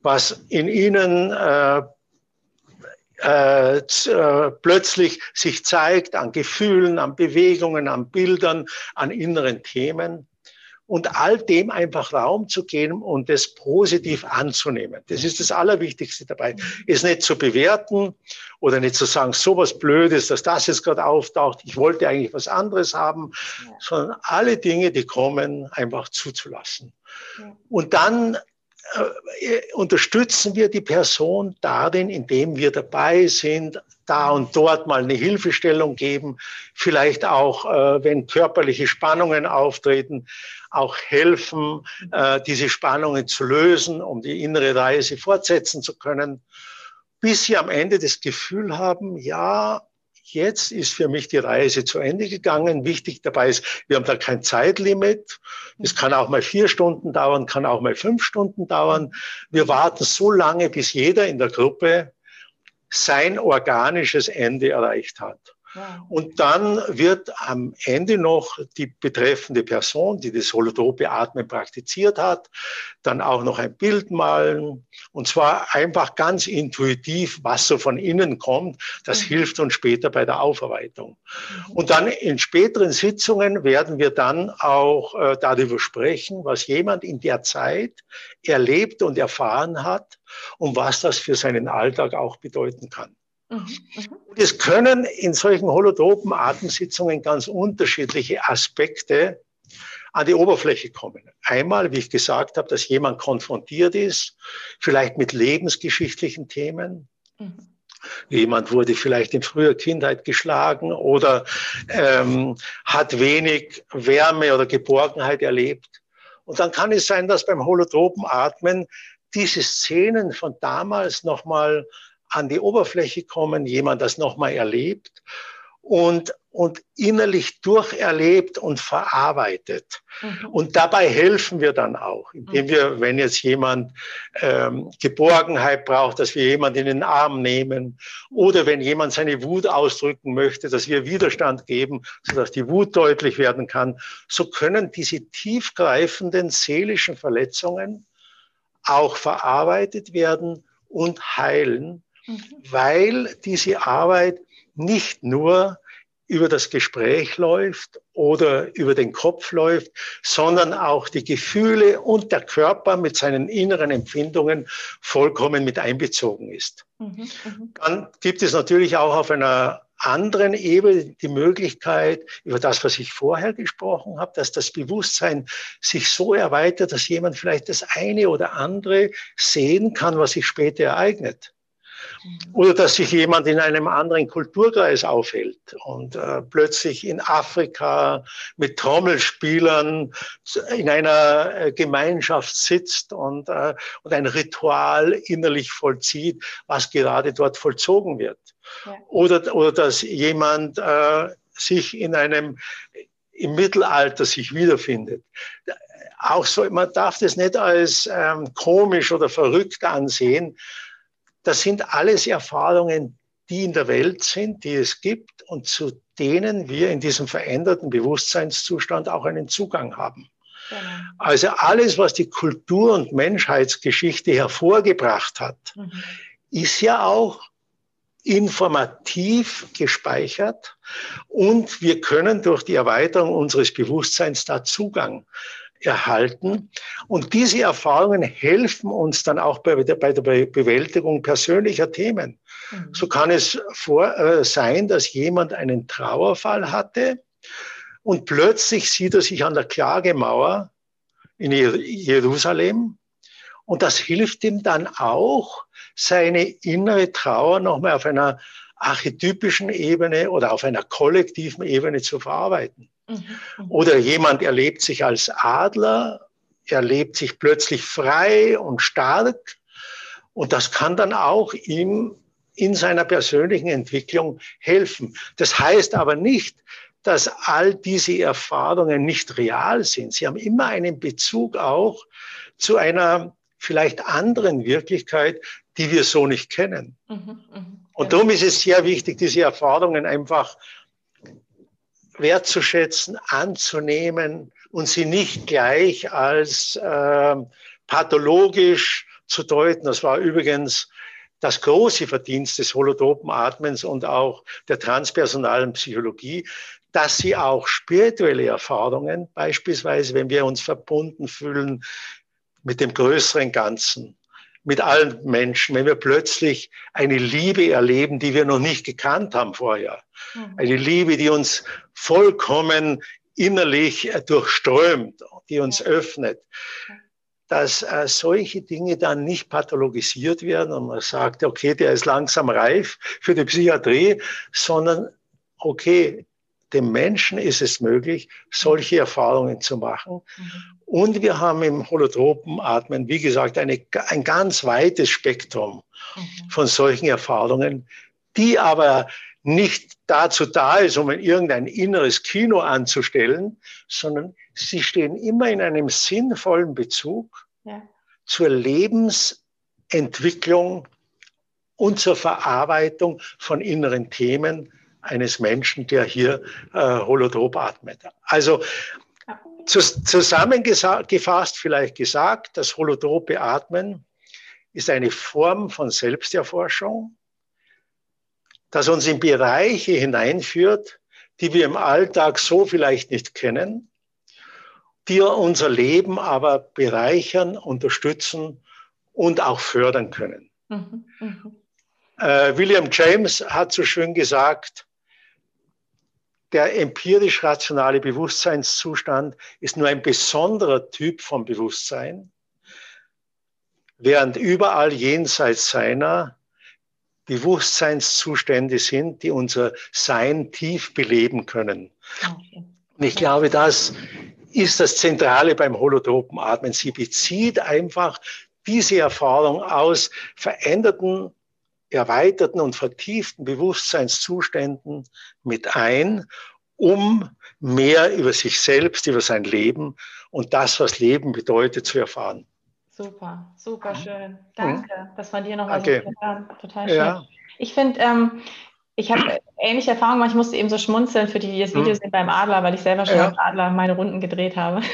was in ihnen äh, äh, äh, plötzlich sich zeigt an Gefühlen, an Bewegungen, an Bildern, an inneren Themen und all dem einfach Raum zu geben und es positiv anzunehmen. Das ist das Allerwichtigste dabei. Es nicht zu bewerten oder nicht zu sagen, so was Blödes, dass das jetzt gerade auftaucht, ich wollte eigentlich was anderes haben, ja. sondern alle Dinge, die kommen, einfach zuzulassen. Ja. Und dann unterstützen wir die Person darin, indem wir dabei sind, da und dort mal eine Hilfestellung geben, vielleicht auch, äh, wenn körperliche Spannungen auftreten, auch helfen, äh, diese Spannungen zu lösen, um die innere Reise fortsetzen zu können, bis sie am Ende das Gefühl haben, ja, jetzt ist für mich die Reise zu Ende gegangen. Wichtig dabei ist, wir haben da kein Zeitlimit. Es kann auch mal vier Stunden dauern, kann auch mal fünf Stunden dauern. Wir warten so lange, bis jeder in der Gruppe sein organisches Ende erreicht hat. Und dann wird am Ende noch die betreffende Person, die das holotrope Atmen praktiziert hat, dann auch noch ein Bild malen. Und zwar einfach ganz intuitiv, was so von innen kommt. Das mhm. hilft uns später bei der Aufarbeitung. Und dann in späteren Sitzungen werden wir dann auch äh, darüber sprechen, was jemand in der Zeit erlebt und erfahren hat und was das für seinen Alltag auch bedeuten kann. Mhm, mhm. Und es können in solchen holotropen Atemsitzungen ganz unterschiedliche Aspekte an die Oberfläche kommen. Einmal, wie ich gesagt habe, dass jemand konfrontiert ist, vielleicht mit lebensgeschichtlichen Themen. Mhm. Jemand wurde vielleicht in früher Kindheit geschlagen oder ähm, hat wenig Wärme oder Geborgenheit erlebt. Und dann kann es sein, dass beim holotropen Atmen diese Szenen von damals nochmal an die Oberfläche kommen, jemand das nochmal erlebt und, und innerlich durcherlebt und verarbeitet. Mhm. Und dabei helfen wir dann auch, indem mhm. wir, wenn jetzt jemand ähm, Geborgenheit braucht, dass wir jemand in den Arm nehmen oder wenn jemand seine Wut ausdrücken möchte, dass wir Widerstand geben, sodass die Wut deutlich werden kann. So können diese tiefgreifenden seelischen Verletzungen auch verarbeitet werden und heilen Mhm. weil diese Arbeit nicht nur über das Gespräch läuft oder über den Kopf läuft, sondern auch die Gefühle und der Körper mit seinen inneren Empfindungen vollkommen mit einbezogen ist. Mhm, mhm. Dann gibt es natürlich auch auf einer anderen Ebene die Möglichkeit, über das, was ich vorher gesprochen habe, dass das Bewusstsein sich so erweitert, dass jemand vielleicht das eine oder andere sehen kann, was sich später ereignet. Oder dass sich jemand in einem anderen Kulturkreis aufhält und äh, plötzlich in Afrika mit Trommelspielern in einer äh, Gemeinschaft sitzt und, äh, und ein Ritual innerlich vollzieht, was gerade dort vollzogen wird. Ja. Oder, oder dass jemand äh, sich in einem im Mittelalter sich wiederfindet. Auch so, man darf das nicht als ähm, komisch oder verrückt ansehen, das sind alles Erfahrungen, die in der Welt sind, die es gibt und zu denen wir in diesem veränderten Bewusstseinszustand auch einen Zugang haben. Genau. Also alles, was die Kultur- und Menschheitsgeschichte hervorgebracht hat, mhm. ist ja auch informativ gespeichert und wir können durch die Erweiterung unseres Bewusstseins da Zugang erhalten. Und diese Erfahrungen helfen uns dann auch bei der, bei der Bewältigung persönlicher Themen. Mhm. So kann es vor, äh, sein, dass jemand einen Trauerfall hatte und plötzlich sieht er sich an der Klagemauer in Jerusalem. Und das hilft ihm dann auch, seine innere Trauer nochmal auf einer archetypischen Ebene oder auf einer kollektiven Ebene zu verarbeiten. Mhm, mhm. Oder jemand erlebt sich als Adler, erlebt sich plötzlich frei und stark. Und das kann dann auch ihm in seiner persönlichen Entwicklung helfen. Das heißt aber nicht, dass all diese Erfahrungen nicht real sind. Sie haben immer einen Bezug auch zu einer vielleicht anderen Wirklichkeit, die wir so nicht kennen. Mhm, mh, Und darum ist es sehr wichtig, diese Erfahrungen einfach wertzuschätzen, anzunehmen und sie nicht gleich als äh, pathologisch zu deuten. Das war übrigens das große Verdienst des holotropen Atmens und auch der transpersonalen Psychologie, dass sie auch spirituelle Erfahrungen, beispielsweise wenn wir uns verbunden fühlen mit dem größeren Ganzen, mit allen Menschen, wenn wir plötzlich eine Liebe erleben, die wir noch nicht gekannt haben vorher. Mhm. Eine Liebe, die uns vollkommen innerlich durchströmt, die uns öffnet. Dass äh, solche Dinge dann nicht pathologisiert werden und man sagt, okay, der ist langsam reif für die Psychiatrie, sondern okay, dem Menschen ist es möglich, solche Erfahrungen zu machen. Mhm. Und wir haben im holotropen Atmen, wie gesagt, eine, ein ganz weites Spektrum mhm. von solchen Erfahrungen, die aber nicht dazu da ist, um irgendein inneres Kino anzustellen, sondern sie stehen immer in einem sinnvollen Bezug ja. zur Lebensentwicklung und zur Verarbeitung von inneren Themen eines Menschen, der hier äh, holotrop atmet. Also Zusammengefasst vielleicht gesagt, das holotrope Atmen ist eine Form von Selbsterforschung, das uns in Bereiche hineinführt, die wir im Alltag so vielleicht nicht kennen, die unser Leben aber bereichern, unterstützen und auch fördern können. Mhm, mh. äh, William James hat so schön gesagt, der empirisch-rationale Bewusstseinszustand ist nur ein besonderer Typ von Bewusstsein, während überall jenseits seiner Bewusstseinszustände sind, die unser Sein tief beleben können. Und ich glaube, das ist das Zentrale beim holotropen Atmen. Sie bezieht einfach diese Erfahrung aus veränderten erweiterten und vertieften Bewusstseinszuständen mit ein, um mehr über sich selbst, über sein Leben und das, was Leben bedeutet, zu erfahren. Super, super schön. Danke. Das war dir nochmal okay. so total schön. Ja. Ich finde, ähm, ich habe ähnliche Erfahrungen gemacht. Ich musste eben so schmunzeln für die, die das Video mhm. sehen beim Adler, weil ich selber schon ja. als Adler meine Runden gedreht habe. *laughs*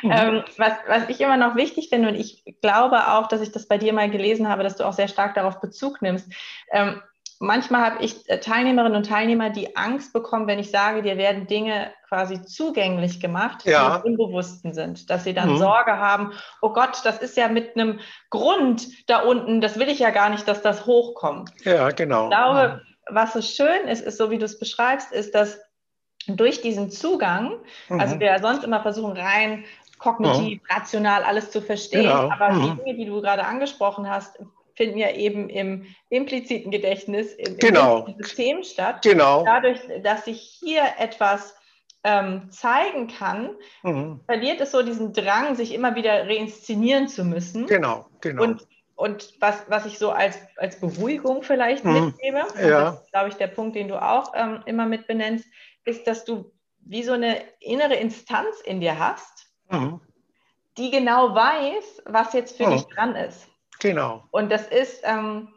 Mhm. ähm, was, was ich immer noch wichtig finde, und ich glaube auch, dass ich das bei dir mal gelesen habe, dass du auch sehr stark darauf Bezug nimmst. Ähm, manchmal habe ich äh, Teilnehmerinnen und Teilnehmer, die Angst bekommen, wenn ich sage, dir werden Dinge quasi zugänglich gemacht, ja. die im Unbewussten sind. Dass sie dann mhm. Sorge haben, oh Gott, das ist ja mit einem Grund da unten, das will ich ja gar nicht, dass das hochkommt. Ja, genau. Ich glaube, was so schön ist, ist so wie du es beschreibst, ist, dass durch diesen Zugang, mhm. also wir sonst immer versuchen rein kognitiv, mhm. rational alles zu verstehen, genau. aber mhm. die Dinge, die du gerade angesprochen hast, finden ja eben im impliziten Gedächtnis, im, genau. im System statt. Genau. Dadurch, dass sich hier etwas ähm, zeigen kann, mhm. verliert es so diesen Drang, sich immer wieder reinszenieren zu müssen. Genau, genau. Und und was, was ich so als, als Beruhigung vielleicht mhm. mitnehme, ja. das ist, glaube ich, der Punkt, den du auch ähm, immer mit benennst, ist, dass du wie so eine innere Instanz in dir hast, mhm. die genau weiß, was jetzt für mhm. dich dran ist. Genau. Und das ist, ähm,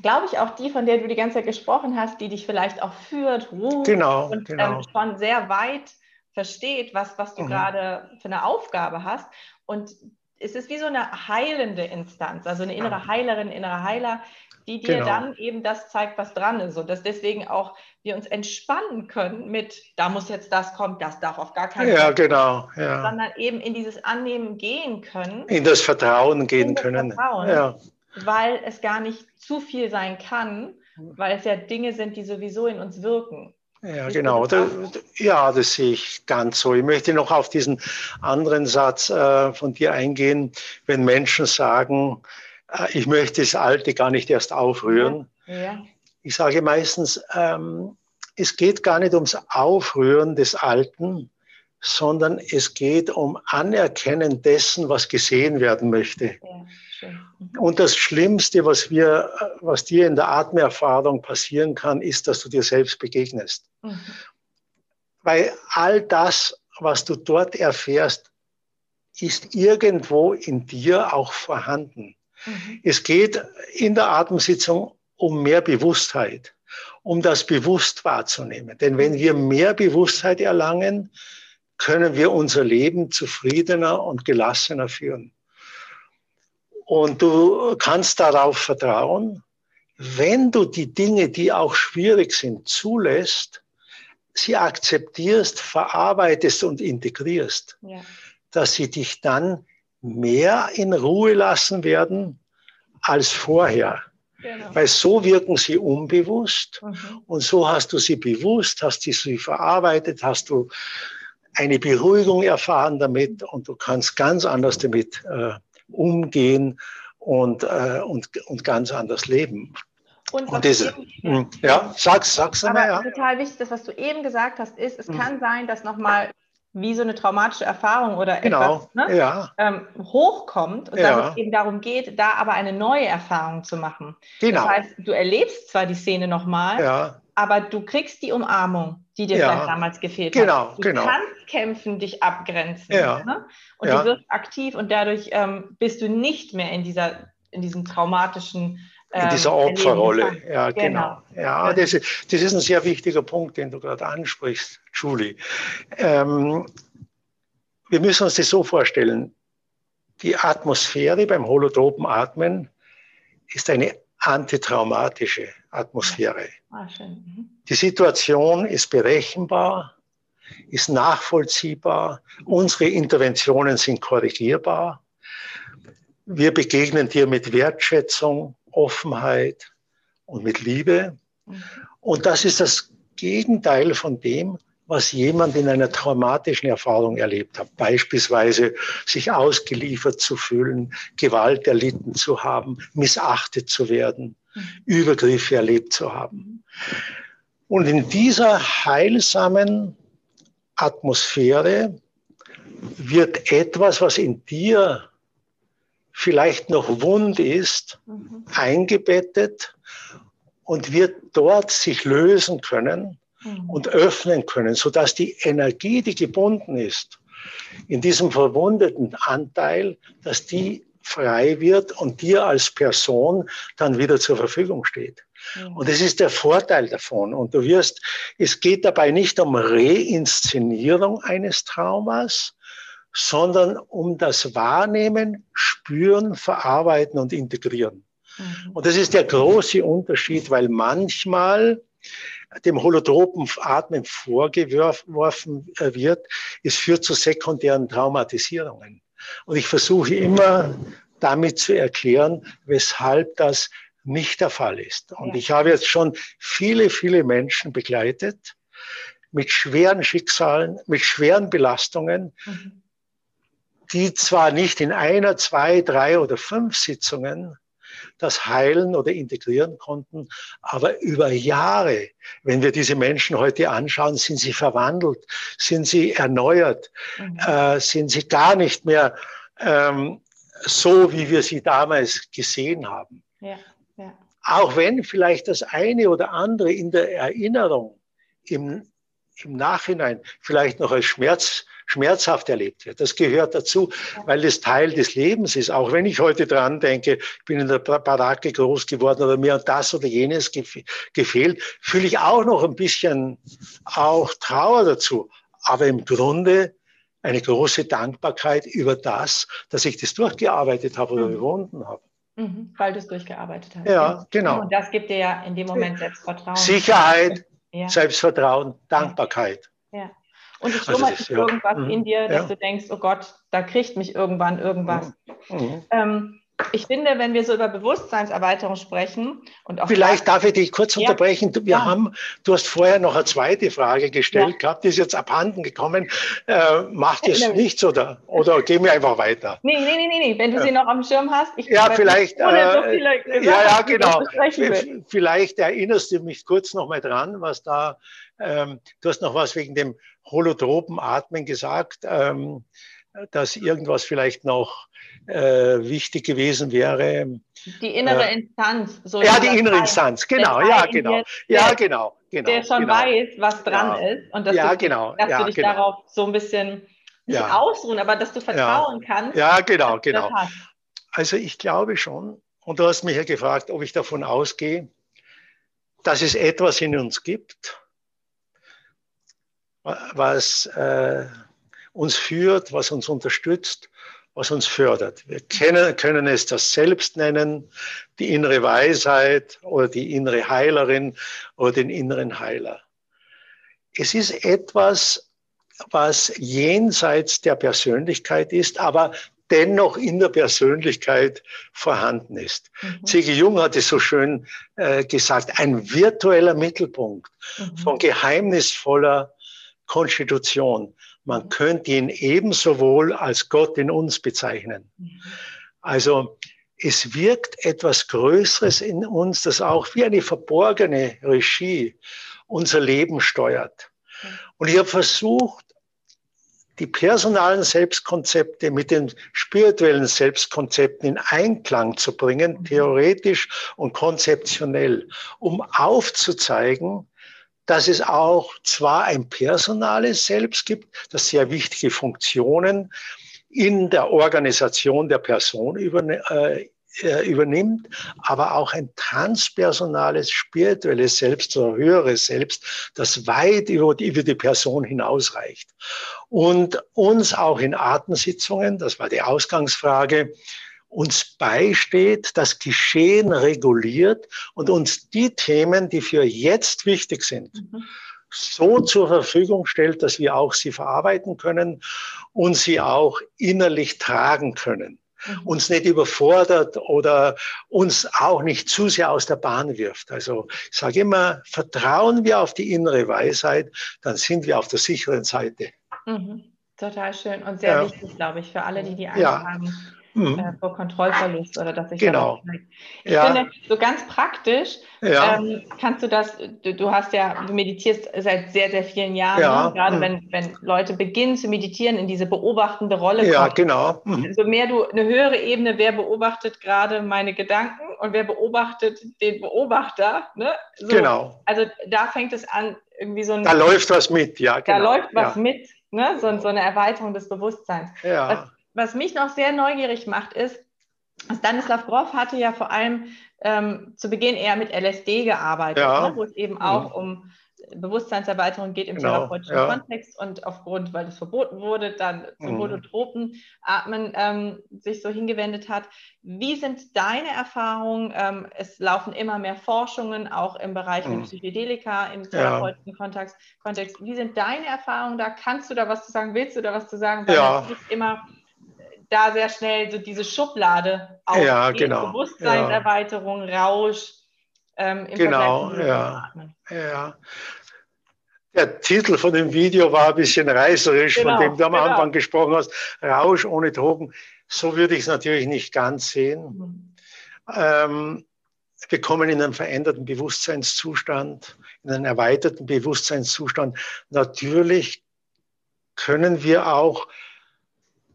glaube ich, auch die, von der du die ganze Zeit gesprochen hast, die dich vielleicht auch führt, ruft genau, und genau. Ähm, schon sehr weit versteht, was, was du mhm. gerade für eine Aufgabe hast. Und es ist wie so eine heilende Instanz, also eine innere Heilerin, innerer Heiler, die dir genau. dann eben das zeigt, was dran ist. Und dass deswegen auch wir uns entspannen können mit, da muss jetzt das kommen, das darf auf gar keinen Fall. Ja, genau. Ja. Sondern eben in dieses Annehmen gehen können. In das Vertrauen gehen das können. Vertrauen, ja. Weil es gar nicht zu viel sein kann, weil es ja Dinge sind, die sowieso in uns wirken. Ja, genau. Ja, das sehe ich ganz so. Ich möchte noch auf diesen anderen Satz äh, von dir eingehen, wenn Menschen sagen, äh, ich möchte das Alte gar nicht erst aufrühren. Ja. Ja. Ich sage meistens, ähm, es geht gar nicht ums Aufrühren des Alten, sondern es geht um Anerkennen dessen, was gesehen werden möchte. Ja. Mhm. Und das Schlimmste, was wir, was dir in der Atmerfahrung passieren kann, ist, dass du dir selbst begegnest. Mhm. Weil all das, was du dort erfährst, ist irgendwo in dir auch vorhanden. Mhm. Es geht in der Atemsitzung um mehr Bewusstheit, um das bewusst wahrzunehmen. Denn wenn wir mehr Bewusstheit erlangen, können wir unser Leben zufriedener und gelassener führen. Und du kannst darauf vertrauen, wenn du die Dinge, die auch schwierig sind, zulässt, sie akzeptierst, verarbeitest und integrierst, ja. dass sie dich dann mehr in Ruhe lassen werden als vorher. Genau. Weil so wirken sie unbewusst mhm. und so hast du sie bewusst, hast du sie verarbeitet, hast du eine Beruhigung erfahren damit und du kannst ganz anders damit äh, umgehen und, äh, und, und ganz anders leben. Und, und diese, eben, ja, sag's, sag's aber mal, ja. total wichtig, das, was du eben gesagt hast, ist, es mhm. kann sein, dass nochmal wie so eine traumatische Erfahrung oder genau, etwas ne, ja. ähm, hochkommt und ja. dass es eben darum geht, da aber eine neue Erfahrung zu machen. Genau. Das heißt, du erlebst zwar die Szene nochmal, ja. Aber du kriegst die Umarmung, die dir vielleicht damals gefehlt genau, hat. Du genau. kannst kämpfen, dich abgrenzen. Ne? Und du wirst aktiv und dadurch ähm, bist du nicht mehr in, dieser, in diesem traumatischen in dieser ähm, Opferrolle. Ja, genau. genau. Ja, das ist, das ist ein sehr wichtiger Punkt, den du gerade ansprichst, Julie. Ähm, wir müssen uns das so vorstellen. Die Atmosphäre beim holotropen Atmen ist eine antitraumatische Atmosphäre. Ah, mhm. Die Situation ist berechenbar, ist nachvollziehbar. Unsere Interventionen sind korrigierbar. Wir begegnen dir mit Wertschätzung, Offenheit und mit Liebe. Mhm. Und das ist das Gegenteil von dem, was jemand in einer traumatischen Erfahrung erlebt hat. Beispielsweise sich ausgeliefert zu fühlen, Gewalt erlitten zu haben, missachtet zu werden, mhm. Übergriffe erlebt zu haben. Und in dieser heilsamen Atmosphäre wird etwas, was in dir vielleicht noch wund ist, mhm. eingebettet und wird dort sich lösen können. Und öffnen können, sodass die Energie, die gebunden ist, in diesem verwundeten Anteil, dass die frei wird und dir als Person dann wieder zur Verfügung steht. Mhm. Und das ist der Vorteil davon. Und du wirst, es geht dabei nicht um Reinszenierung eines Traumas, sondern um das Wahrnehmen, Spüren, Verarbeiten und Integrieren. Mhm. Und das ist der große Unterschied, weil manchmal dem holotropen Atmen vorgeworfen wird, es führt zu sekundären Traumatisierungen. Und ich versuche immer damit zu erklären, weshalb das nicht der Fall ist. Und ja. ich habe jetzt schon viele, viele Menschen begleitet mit schweren Schicksalen, mit schweren Belastungen, mhm die zwar nicht in einer, zwei, drei oder fünf Sitzungen das heilen oder integrieren konnten, aber über Jahre, wenn wir diese Menschen heute anschauen, sind sie verwandelt, sind sie erneuert, mhm. äh, sind sie gar nicht mehr ähm, so, wie wir sie damals gesehen haben. Ja, ja. Auch wenn vielleicht das eine oder andere in der Erinnerung im, im Nachhinein vielleicht noch als Schmerz schmerzhaft erlebt wird. Das gehört dazu, weil es Teil des Lebens ist. Auch wenn ich heute dran denke, ich bin in der Baracke groß geworden oder mir das oder jenes gefehlt, fühle ich auch noch ein bisschen auch Trauer dazu. Aber im Grunde eine große Dankbarkeit über das, dass ich das durchgearbeitet habe oder mhm. überwunden habe. Mhm, weil du es durchgearbeitet hast. Ja, genau. Und das gibt dir ja in dem Moment Selbstvertrauen. Sicherheit, ja. Selbstvertrauen, Dankbarkeit. Ja. Und es schlummert also ja. irgendwas mhm. in dir, dass ja. du denkst, oh Gott, da kriegt mich irgendwann irgendwas. Mhm. mhm. Ähm, ich finde, wenn wir so über Bewusstseinserweiterung sprechen und auch vielleicht darf ich dich kurz unterbrechen. Wir ja. haben, du hast vorher noch eine zweite Frage gestellt ja. gehabt, die ist jetzt abhanden gekommen. Äh, macht es nichts oder oder gehen wir einfach weiter? Nee, nee, nee, nee, wenn du sie noch am Schirm hast. Ich ja, vielleicht. Äh, so viele, ja, ja, genau. Vielleicht erinnerst du mich kurz noch mal dran, was da. Ähm, du hast noch was wegen dem holotropen Atmen gesagt, ähm, dass irgendwas vielleicht noch äh, wichtig gewesen wäre. Die innere äh, Instanz. So ja, die innere Instanz, genau, ja, genau. ja, genau, genau. Der schon genau. weiß, was dran ja. ist und dass, ja, du, genau, dass ja, du dich genau. darauf so ein bisschen nicht ja. ausruhen, aber dass du vertrauen kannst. Ja, genau, genau. Also ich glaube schon, und du hast mich ja gefragt, ob ich davon ausgehe, dass es etwas in uns gibt, was äh, uns führt, was uns unterstützt, was uns fördert. Wir kennen, können es das Selbst nennen, die innere Weisheit oder die innere Heilerin oder den inneren Heiler. Es ist etwas, was jenseits der Persönlichkeit ist, aber dennoch in der Persönlichkeit vorhanden ist. Mhm. C.G. Jung hat es so schön äh, gesagt, ein virtueller Mittelpunkt mhm. von geheimnisvoller Konstitution. Man mhm. könnte ihn ebenso wohl als Gott in uns bezeichnen. Mhm. Also es wirkt etwas Größeres in uns, das auch wie eine verborgene Regie unser Leben steuert. Und ich habe versucht, die personalen Selbstkonzepte mit den spirituellen Selbstkonzepten in Einklang zu bringen, mhm. theoretisch und konzeptionell, um aufzuzeigen, dass es auch zwar ein personales Selbst gibt, das sehr wichtige Funktionen in der Organisation der Person äh, äh, übernimmt, aber auch ein transpersonales, spirituelles Selbst oder höheres Selbst, das weit über die, über die Person hinausreicht. Und uns auch in Atemsitzungen, das war die Ausgangsfrage, uns beisteht, das Geschehen reguliert und uns die Themen, die für jetzt wichtig sind, mhm. so zur Verfügung stellt, dass wir auch sie verarbeiten können und sie auch innerlich tragen können mhm. uns nicht überfordert oder uns auch nicht zu sehr aus der Bahn wirft. Also ich sage immer, vertrauen wir auf die innere Weisheit, dann sind wir auf der sicheren Seite. Mhm. Total schön und sehr ja. wichtig, glaube ich, für alle, die die Angst ja. haben mhm. äh, vor Kontrollverlust oder dass sich genau. Ich ja. finde, so ganz praktisch ja. ähm, kannst du das, du, du, hast ja, du meditierst seit sehr, sehr vielen Jahren, ja. ne? gerade mhm. wenn, wenn Leute beginnen zu meditieren, in diese beobachtende Rolle kommen. Ja, genau. Mhm. So mehr du eine höhere Ebene, wer beobachtet gerade meine Gedanken und wer beobachtet den Beobachter. Ne? So, genau. Also da fängt es an, irgendwie so ein. Da läuft was mit, ja. Genau. Da läuft was mit. Ne? So, so, eine Erweiterung des Bewusstseins. Ja. Was, was mich noch sehr neugierig macht, ist, Stanislav Grof hatte ja vor allem ähm, zu Beginn eher mit LSD gearbeitet, ja. ne, wo es eben auch mhm. um Bewusstseinserweiterung geht im genau, therapeutischen ja. Kontext und aufgrund, weil es verboten wurde, dann zum mhm. Holotropen Atmen ähm, sich so hingewendet hat. Wie sind deine Erfahrungen? Ähm, es laufen immer mehr Forschungen, auch im Bereich mhm. Psychedelika, im therapeutischen ja. Kontext, Kontext. Wie sind deine Erfahrungen da? Kannst du da was zu sagen? Willst du da was zu sagen? Weil ja. immer da sehr schnell so diese Schublade auf ja, genau. Bewusstseinserweiterung, ja. Rausch ähm, im genau, Vergleich ja. ja. Der Titel von dem Video war ein bisschen reißerisch, genau, von dem du am genau. Anfang gesprochen hast. Rausch ohne Drogen. So würde ich es natürlich nicht ganz sehen. Mhm. Ähm, wir kommen in einen veränderten Bewusstseinszustand, in einen erweiterten Bewusstseinszustand. Natürlich können wir auch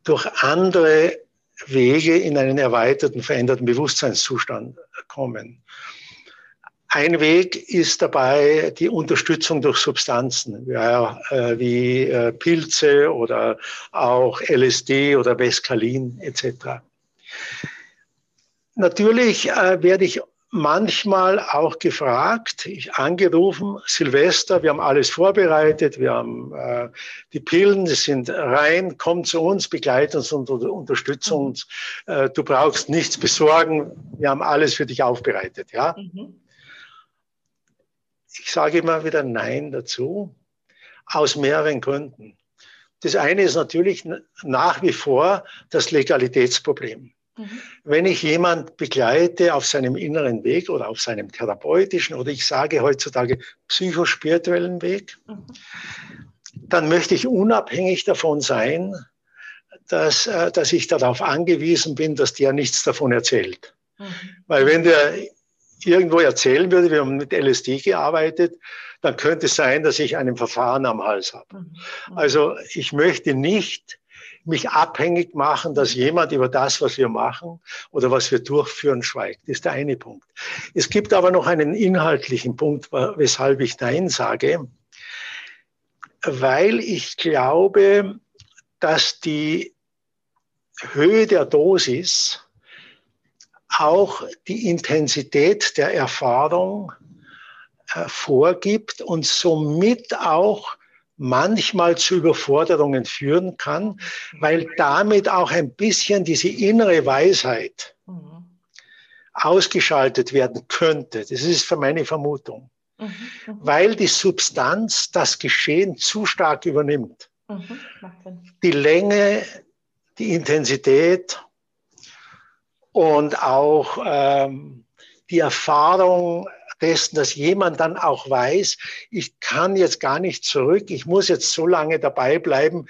durch andere Wege in einen erweiterten, veränderten Bewusstseinszustand kommen. Ein Weg ist dabei die Unterstützung durch Substanzen, ja, äh, wie äh, Pilze oder auch LSD oder Vescalin etc. Natürlich äh, werde ich manchmal auch gefragt, ich angerufen, Silvester, wir haben alles vorbereitet, wir haben äh, die Pillen, die sind rein, komm zu uns, begleite uns und unterstütze mhm. uns. Äh, du brauchst nichts besorgen, wir haben alles für dich aufbereitet. Ja? Mhm. Ich sage immer wieder Nein dazu, aus mehreren Gründen. Das eine ist natürlich nach wie vor das Legalitätsproblem. Mhm. Wenn ich jemand begleite auf seinem inneren Weg oder auf seinem therapeutischen oder ich sage heutzutage psychospirituellen Weg, mhm. dann möchte ich unabhängig davon sein, dass, äh, dass ich darauf angewiesen bin, dass der nichts davon erzählt. Mhm. Weil wenn der irgendwo erzählen würde, wir haben mit LSD gearbeitet, dann könnte es sein, dass ich einen Verfahren am Hals habe. Also ich möchte nicht mich abhängig machen, dass jemand über das, was wir machen oder was wir durchführen, schweigt. Das ist der eine Punkt. Es gibt aber noch einen inhaltlichen Punkt, weshalb ich Nein sage, weil ich glaube, dass die Höhe der Dosis auch die Intensität der Erfahrung äh, vorgibt und somit auch manchmal zu Überforderungen führen kann, weil damit auch ein bisschen diese innere Weisheit mhm. ausgeschaltet werden könnte. Das ist für meine Vermutung. Mhm. Mhm. Weil die Substanz das Geschehen zu stark übernimmt. Mhm. Die Länge, die Intensität und auch ähm, die Erfahrung dessen, dass jemand dann auch weiß, ich kann jetzt gar nicht zurück, ich muss jetzt so lange dabei bleiben,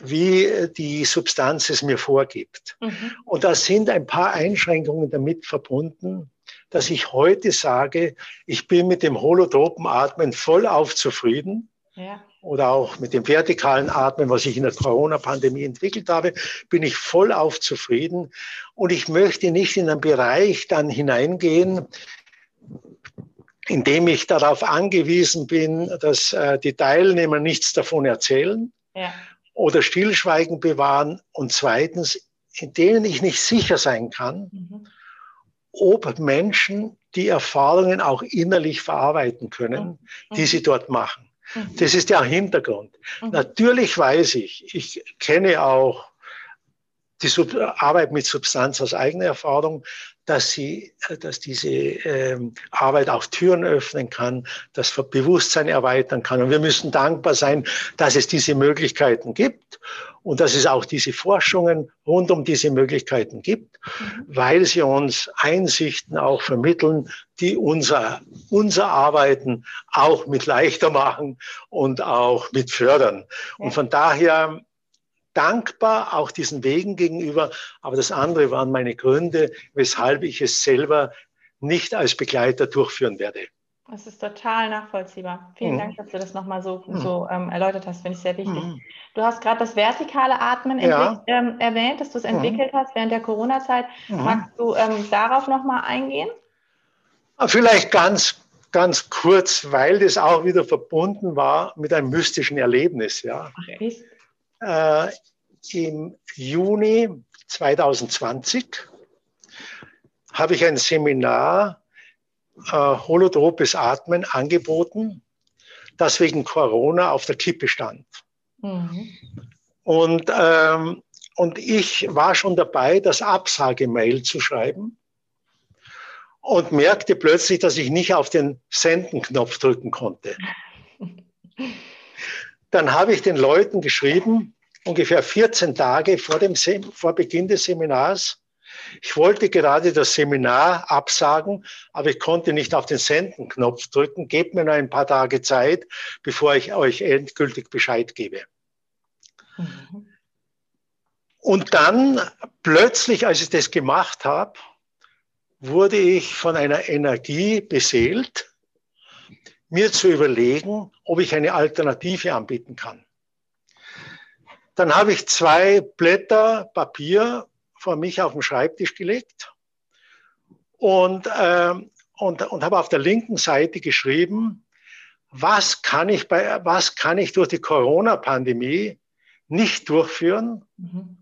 wie die Substanz es mir vorgibt. Mhm. Und da sind ein paar Einschränkungen damit verbunden, dass ich heute sage, ich bin mit dem holotropen Atmen vollauf zufrieden. Ja. Oder auch mit dem vertikalen Atmen, was ich in der Corona-Pandemie entwickelt habe, bin ich vollauf zufrieden. Und ich möchte nicht in einen Bereich dann hineingehen, indem ich darauf angewiesen bin, dass äh, die Teilnehmer nichts davon erzählen ja. oder Stillschweigen bewahren. Und zweitens, in denen ich nicht sicher sein kann, mhm. ob Menschen die Erfahrungen auch innerlich verarbeiten können, mhm. die sie dort machen. Mhm. Das ist der Hintergrund. Mhm. Natürlich weiß ich, ich kenne auch die Sub Arbeit mit Substanz aus eigener Erfahrung, dass sie, äh, dass diese ähm, Arbeit auch Türen öffnen kann, das Bewusstsein erweitern kann. Und wir müssen dankbar sein, dass es diese Möglichkeiten gibt und dass es auch diese Forschungen rund um diese Möglichkeiten gibt, mhm. weil sie uns Einsichten auch vermitteln, die unser, unser Arbeiten auch mit leichter machen und auch mit fördern. Und von daher dankbar auch diesen Wegen gegenüber. Aber das andere waren meine Gründe, weshalb ich es selber nicht als Begleiter durchführen werde. Das ist total nachvollziehbar. Vielen mhm. Dank, dass du das nochmal so, mhm. so ähm, erläutert hast, finde ich sehr wichtig. Mhm. Du hast gerade das vertikale Atmen ja. ähm, erwähnt, dass du es mhm. entwickelt hast während der Corona-Zeit. Mhm. Magst du ähm, darauf nochmal eingehen? Ah, vielleicht ganz, ganz kurz, weil das auch wieder verbunden war mit einem mystischen Erlebnis. Ja. Okay äh, im Juni 2020 habe ich ein Seminar äh, Holotropes Atmen angeboten, das wegen Corona auf der Kippe stand. Mhm. Und, ähm, und ich war schon dabei, das Absagemail zu schreiben und merkte plötzlich, dass ich nicht auf den Senden-Knopf drücken konnte. *laughs* Dann habe ich den Leuten geschrieben, ungefähr 14 Tage vor, dem vor Beginn des Seminars. Ich wollte gerade das Seminar absagen, aber ich konnte nicht auf den Senden-Knopf drücken. Gebt mir noch ein paar Tage Zeit, bevor ich euch endgültig Bescheid gebe. Mhm. Und dann plötzlich, als ich das gemacht habe, wurde ich von einer Energie beseelt, mir zu überlegen, ob ich eine Alternative anbieten kann. Dann habe ich zwei Blätter Papier vor mich auf den Schreibtisch gelegt und, äh, und, und habe auf der linken Seite geschrieben, was kann ich, bei, was kann ich durch die Corona-Pandemie nicht durchführen? Mhm.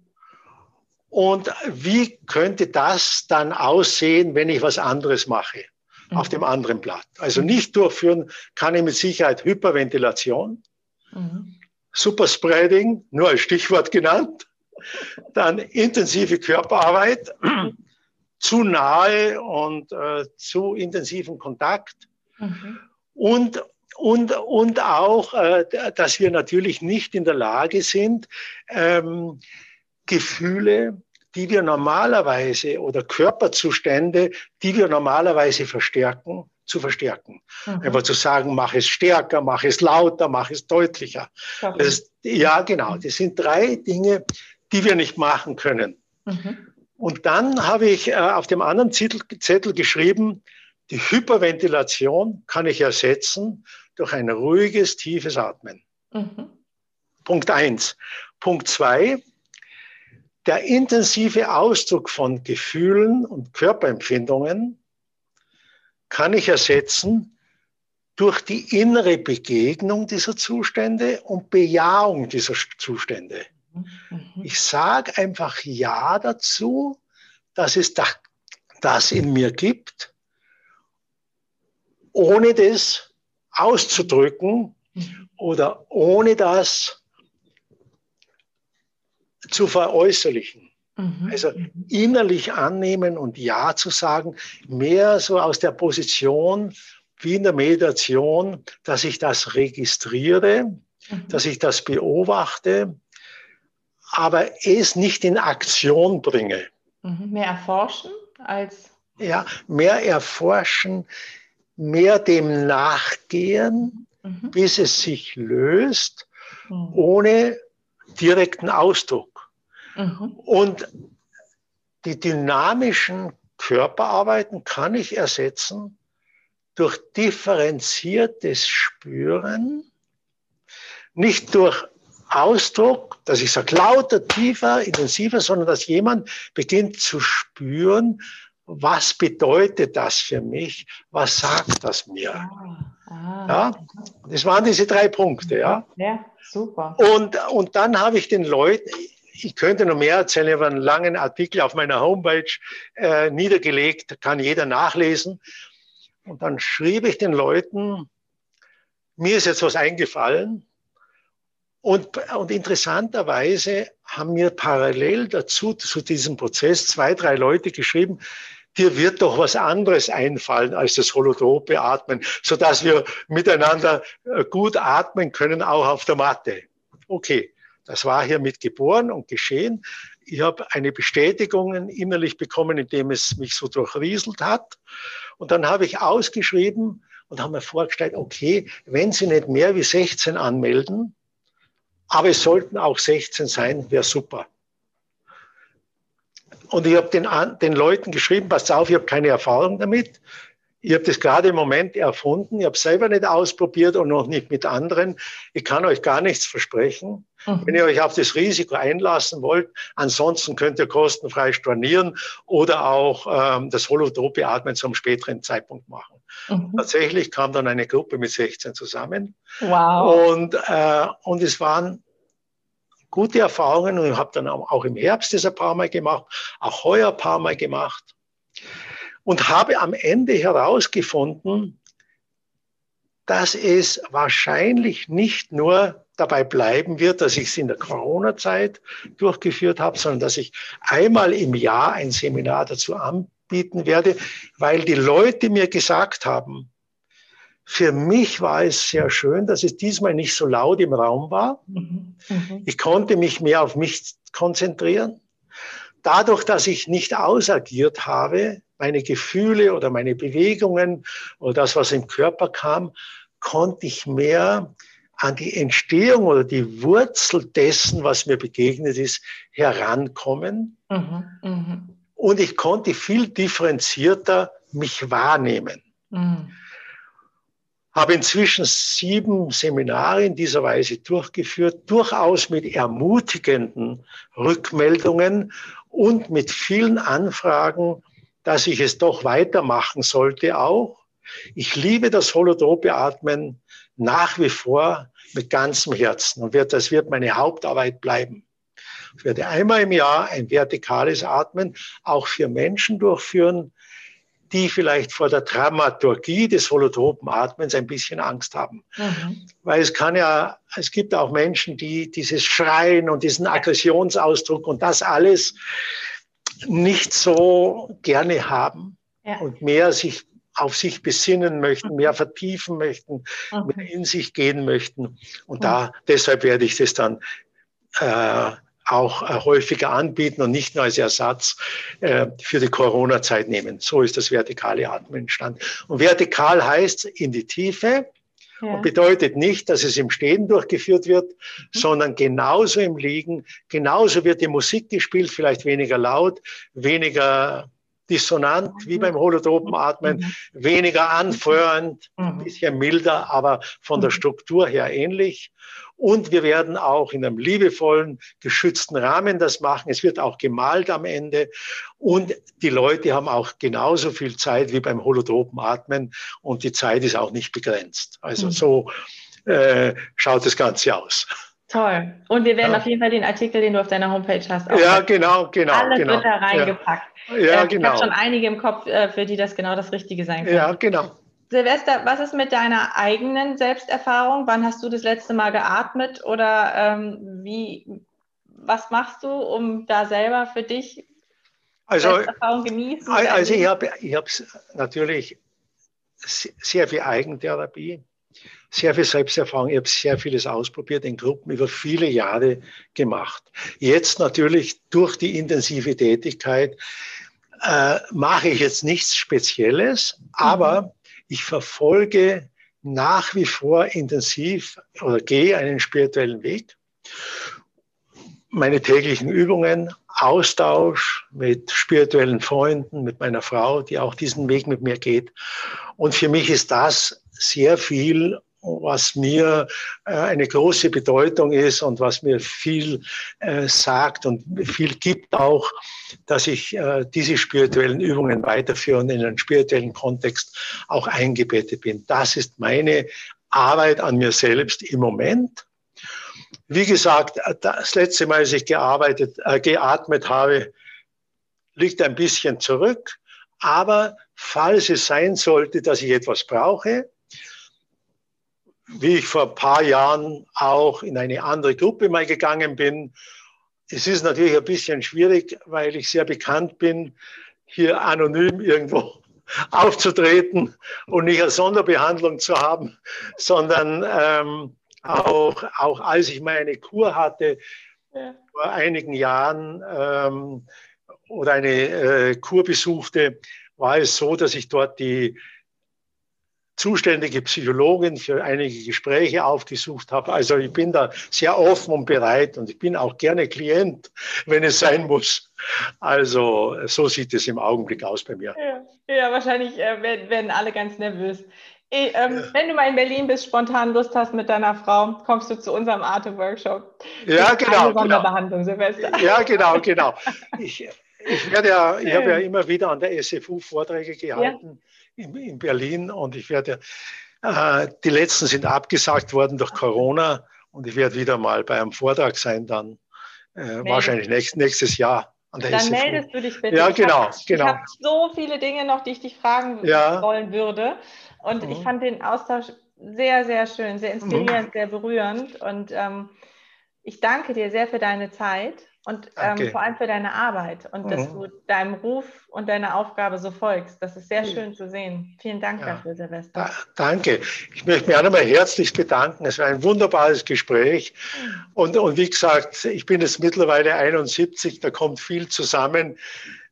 Und wie könnte das dann aussehen, wenn ich was anderes mache? Auf dem anderen Blatt. Also nicht durchführen kann ich mit Sicherheit Hyperventilation, mhm. Superspreading, nur als Stichwort genannt, dann intensive Körperarbeit, *clears throat* zu nahe und äh, zu intensiven Kontakt mhm. und und, und auch, äh, dass wir natürlich nicht in der Lage sind, ähm, Gefühle die wir normalerweise oder Körperzustände, die wir normalerweise verstärken, zu verstärken. Mhm. Einfach zu sagen, mach es stärker, mach es lauter, mach es deutlicher. Okay. Ist, ja, genau. Das sind drei Dinge, die wir nicht machen können. Mhm. Und dann habe ich äh, auf dem anderen Zettel, Zettel geschrieben, die Hyperventilation kann ich ersetzen durch ein ruhiges, tiefes Atmen. Mhm. Punkt eins. Punkt zwei, der intensive Ausdruck von Gefühlen und Körperempfindungen kann ich ersetzen durch die innere Begegnung dieser Zustände und Bejahung dieser Zustände. Mhm. Ich sage einfach Ja dazu, dass es das in mir gibt, ohne das auszudrücken mhm. oder ohne das zu veräußerlichen. Mhm. Also innerlich annehmen und Ja zu sagen, mehr so aus der Position wie in der Meditation, dass ich das registriere, mhm. dass ich das beobachte, aber es nicht in Aktion bringe. Mhm. Mehr erforschen als. Ja, mehr erforschen, mehr dem nachgehen, mhm. bis es sich löst, mhm. ohne direkten Ausdruck. Mhm. Und die dynamischen Körperarbeiten kann ich ersetzen durch differenziertes Spüren, nicht durch Ausdruck, dass ich sage lauter, tiefer, intensiver, sondern dass jemand beginnt zu spüren, was bedeutet das für mich? Was sagt das mir? Ah, ah. Ja, das waren diese drei Punkte, ja. Ja, super. Und, und dann habe ich den Leuten, ich könnte noch mehr erzählen, ich habe einen langen Artikel auf meiner Homepage äh, niedergelegt, kann jeder nachlesen. Und dann schrieb ich den Leuten, mir ist jetzt was eingefallen. Und, und interessanterweise haben mir parallel dazu, zu diesem Prozess, zwei, drei Leute geschrieben, dir wird doch was anderes einfallen als das holotrope Atmen, sodass wir miteinander äh, gut atmen können, auch auf der Matte. Okay, das war hiermit geboren und geschehen. Ich habe eine Bestätigung innerlich bekommen, indem es mich so durchrieselt hat. Und dann habe ich ausgeschrieben und habe mir vorgestellt, okay, wenn Sie nicht mehr wie 16 anmelden, aber es sollten auch 16 sein, wäre super. Und ich habe den, den Leuten geschrieben, passt auf, ich habe keine Erfahrung damit. Ich habe das gerade im Moment erfunden. Ich habe selber nicht ausprobiert und noch nicht mit anderen. Ich kann euch gar nichts versprechen. Mhm. Wenn ihr euch auf das Risiko einlassen wollt, ansonsten könnt ihr kostenfrei stornieren oder auch ähm, das holotrope Atmen zum späteren Zeitpunkt machen. Mhm. Tatsächlich kam dann eine Gruppe mit 16 zusammen. Wow. Und, äh, und es waren gute Erfahrungen und ich habe dann auch im Herbst das ein paar Mal gemacht, auch heuer ein paar Mal gemacht und habe am Ende herausgefunden, dass es wahrscheinlich nicht nur dabei bleiben wird, dass ich es in der Corona-Zeit durchgeführt habe, sondern dass ich einmal im Jahr ein Seminar dazu anbieten werde, weil die Leute mir gesagt haben, für mich war es sehr schön, dass es diesmal nicht so laut im Raum war. Mhm. Mhm. Ich konnte mich mehr auf mich konzentrieren. Dadurch, dass ich nicht ausagiert habe, meine Gefühle oder meine Bewegungen oder das, was im Körper kam, konnte ich mehr an die Entstehung oder die Wurzel dessen, was mir begegnet ist, herankommen. Mhm, mh. Und ich konnte viel differenzierter mich wahrnehmen. Mhm. Habe inzwischen sieben Seminare in dieser Weise durchgeführt, durchaus mit ermutigenden Rückmeldungen und mit vielen Anfragen, dass ich es doch weitermachen sollte auch. Ich liebe das holotrope Atmen nach wie vor mit ganzem Herzen und wird, das wird meine Hauptarbeit bleiben. Ich werde einmal im Jahr ein vertikales Atmen auch für Menschen durchführen, die vielleicht vor der Dramaturgie des holotropen Atmens ein bisschen Angst haben. Mhm. Weil es kann ja, es gibt auch Menschen, die dieses Schreien und diesen Aggressionsausdruck und das alles nicht so gerne haben ja. und mehr sich auf sich besinnen möchten, mehr vertiefen möchten, mhm. mehr in sich gehen möchten. Und da, deshalb werde ich das dann äh, auch äh, häufiger anbieten und nicht nur als Ersatz äh, für die Corona-Zeit nehmen. So ist das vertikale Atmen entstanden. Und vertikal heißt in die Tiefe, ja. Und bedeutet nicht, dass es im Stehen durchgeführt wird, mhm. sondern genauso im Liegen. Genauso wird die Musik gespielt, vielleicht weniger laut, weniger dissonant wie beim holotropen Atmen, mhm. weniger anfeuernd, ein mhm. bisschen milder, aber von der mhm. Struktur her ähnlich. Und wir werden auch in einem liebevollen, geschützten Rahmen das machen. Es wird auch gemalt am Ende. Und die Leute haben auch genauso viel Zeit wie beim holotropen Atmen. Und die Zeit ist auch nicht begrenzt. Also mhm. so äh, schaut das Ganze aus. Toll. Und wir werden ja. auf jeden Fall den Artikel, den du auf deiner Homepage hast, auch Ja, genau, genau. Alles genau. wird da reingepackt. Ja, ja äh, genau. Ich habe schon einige im Kopf, äh, für die das genau das Richtige sein kann. Ja, genau. Silvester, was ist mit deiner eigenen Selbsterfahrung? Wann hast du das letzte Mal geatmet oder ähm, wie, was machst du, um da selber für dich also, Selbsterfahrung genießen? Also ich habe ich natürlich sehr viel Eigentherapie, sehr viel Selbsterfahrung. Ich habe sehr vieles ausprobiert in Gruppen über viele Jahre gemacht. Jetzt natürlich durch die intensive Tätigkeit äh, mache ich jetzt nichts Spezielles, aber mhm ich verfolge nach wie vor intensiv oder gehe einen spirituellen Weg. Meine täglichen Übungen, Austausch mit spirituellen Freunden, mit meiner Frau, die auch diesen Weg mit mir geht. Und für mich ist das sehr viel was mir äh, eine große Bedeutung ist und was mir viel äh, sagt und viel gibt auch, dass ich äh, diese spirituellen Übungen weiterführe und in einen spirituellen Kontext auch eingebettet bin. Das ist meine Arbeit an mir selbst im Moment. Wie gesagt, das letzte Mal, als ich gearbeitet, äh, geatmet habe, liegt ein bisschen zurück. Aber falls es sein sollte, dass ich etwas brauche, wie ich vor ein paar Jahren auch in eine andere Gruppe mal gegangen bin. Es ist natürlich ein bisschen schwierig, weil ich sehr bekannt bin, hier anonym irgendwo *laughs* aufzutreten und nicht eine Sonderbehandlung zu haben, sondern ähm, auch, auch als ich mal eine Kur hatte ja. vor einigen Jahren ähm, oder eine äh, Kur besuchte, war es so, dass ich dort die zuständige Psychologin für einige Gespräche aufgesucht habe. Also ich bin da sehr offen und bereit und ich bin auch gerne Klient, wenn es sein muss. Also so sieht es im Augenblick aus bei mir. Ja, ja wahrscheinlich äh, werden alle ganz nervös. Ich, ähm, ja. Wenn du mal in Berlin bist, spontan Lust hast mit deiner Frau, kommst du zu unserem Arte-Workshop. Ja, genau. Eine Sonderbehandlung, genau. Silvester. Ja, genau, genau. Ich, ich, werde ja, ich *laughs* habe ja immer wieder an der SFU Vorträge gehalten. In, in Berlin und ich werde, äh, die letzten sind abgesagt worden durch Corona und ich werde wieder mal bei einem Vortrag sein, dann äh, wahrscheinlich nächst, nächstes Jahr. An der dann SFU. meldest du dich bitte. Ja, genau. Ich genau. habe so viele Dinge noch, die ich dich fragen ja. wollen würde. Und mhm. ich fand den Austausch sehr, sehr schön, sehr inspirierend, mhm. sehr berührend. Und ähm, ich danke dir sehr für deine Zeit. Und ähm, vor allem für deine Arbeit und mhm. dass du deinem Ruf und deiner Aufgabe so folgst. Das ist sehr schön zu sehen. Vielen Dank ja. dafür, Silvester. Da, danke. Ich möchte mich auch nochmal herzlich bedanken. Es war ein wunderbares Gespräch. Und, und wie gesagt, ich bin jetzt mittlerweile 71, da kommt viel zusammen.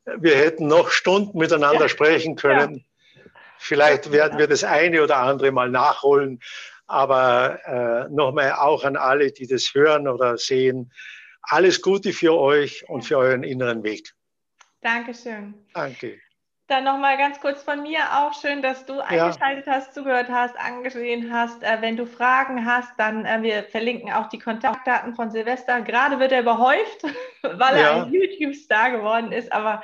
Wir hätten noch Stunden miteinander *laughs* ja. sprechen können. Ja. Vielleicht werden wir das eine oder andere mal nachholen. Aber äh, nochmal auch an alle, die das hören oder sehen alles Gute für euch und für euren inneren Weg. Dankeschön. Danke. Dann nochmal ganz kurz von mir auch schön, dass du eingeschaltet ja. hast, zugehört hast, angesehen hast. Äh, wenn du Fragen hast, dann äh, wir verlinken auch die Kontaktdaten von Silvester. Gerade wird er überhäuft, *laughs* weil ja. er ein YouTube-Star geworden ist, aber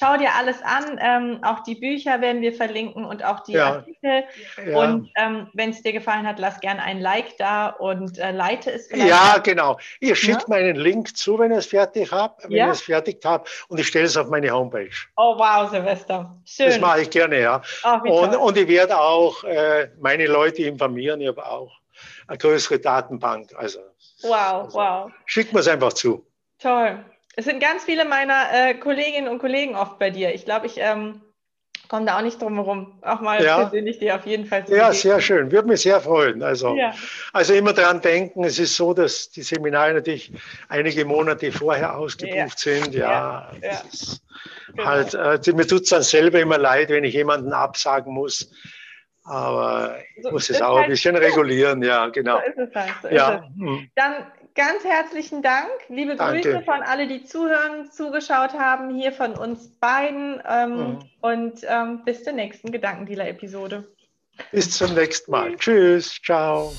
Schau dir alles an. Ähm, auch die Bücher werden wir verlinken und auch die ja. Artikel. Ja. Und ähm, wenn es dir gefallen hat, lass gerne ein Like da und äh, leite es. Ja, genau. Ihr schickt ja? mir einen Link zu, wenn ihr es fertig habt, wenn ja? ihr es fertig habt und ich stelle es auf meine Homepage. Oh wow, Silvester. Schön. Das mache ich gerne, ja. Oh, und, und, ich werde auch äh, meine Leute informieren. Ich habe auch eine größere Datenbank. Also, wow, also, wow. Schickt mir es einfach zu. Toll. Es sind ganz viele meiner äh, Kolleginnen und Kollegen oft bei dir. Ich glaube, ich ähm, komme da auch nicht drum herum, auch mal ja. persönlich dir auf jeden Fall zu Ja, begegnen. sehr schön. Würde mich sehr freuen. Also, ja. also immer daran denken, es ist so, dass die Seminare natürlich einige Monate vorher ausgebucht ja. sind. Ja, ja. Ist genau. halt, äh, mir tut es dann selber immer leid, wenn ich jemanden absagen muss. Aber ich so, muss es auch halt, ein bisschen regulieren, ja, genau. So ist es halt. So ja. Es. Hm. Dann ganz herzlichen Dank. Liebe Danke. Grüße von alle, die zuhören, zugeschaut haben, hier von uns beiden. Ähm, mhm. Und ähm, bis zur nächsten Gedankendealer-Episode. Bis zum nächsten Mal. Tschüss. Ciao.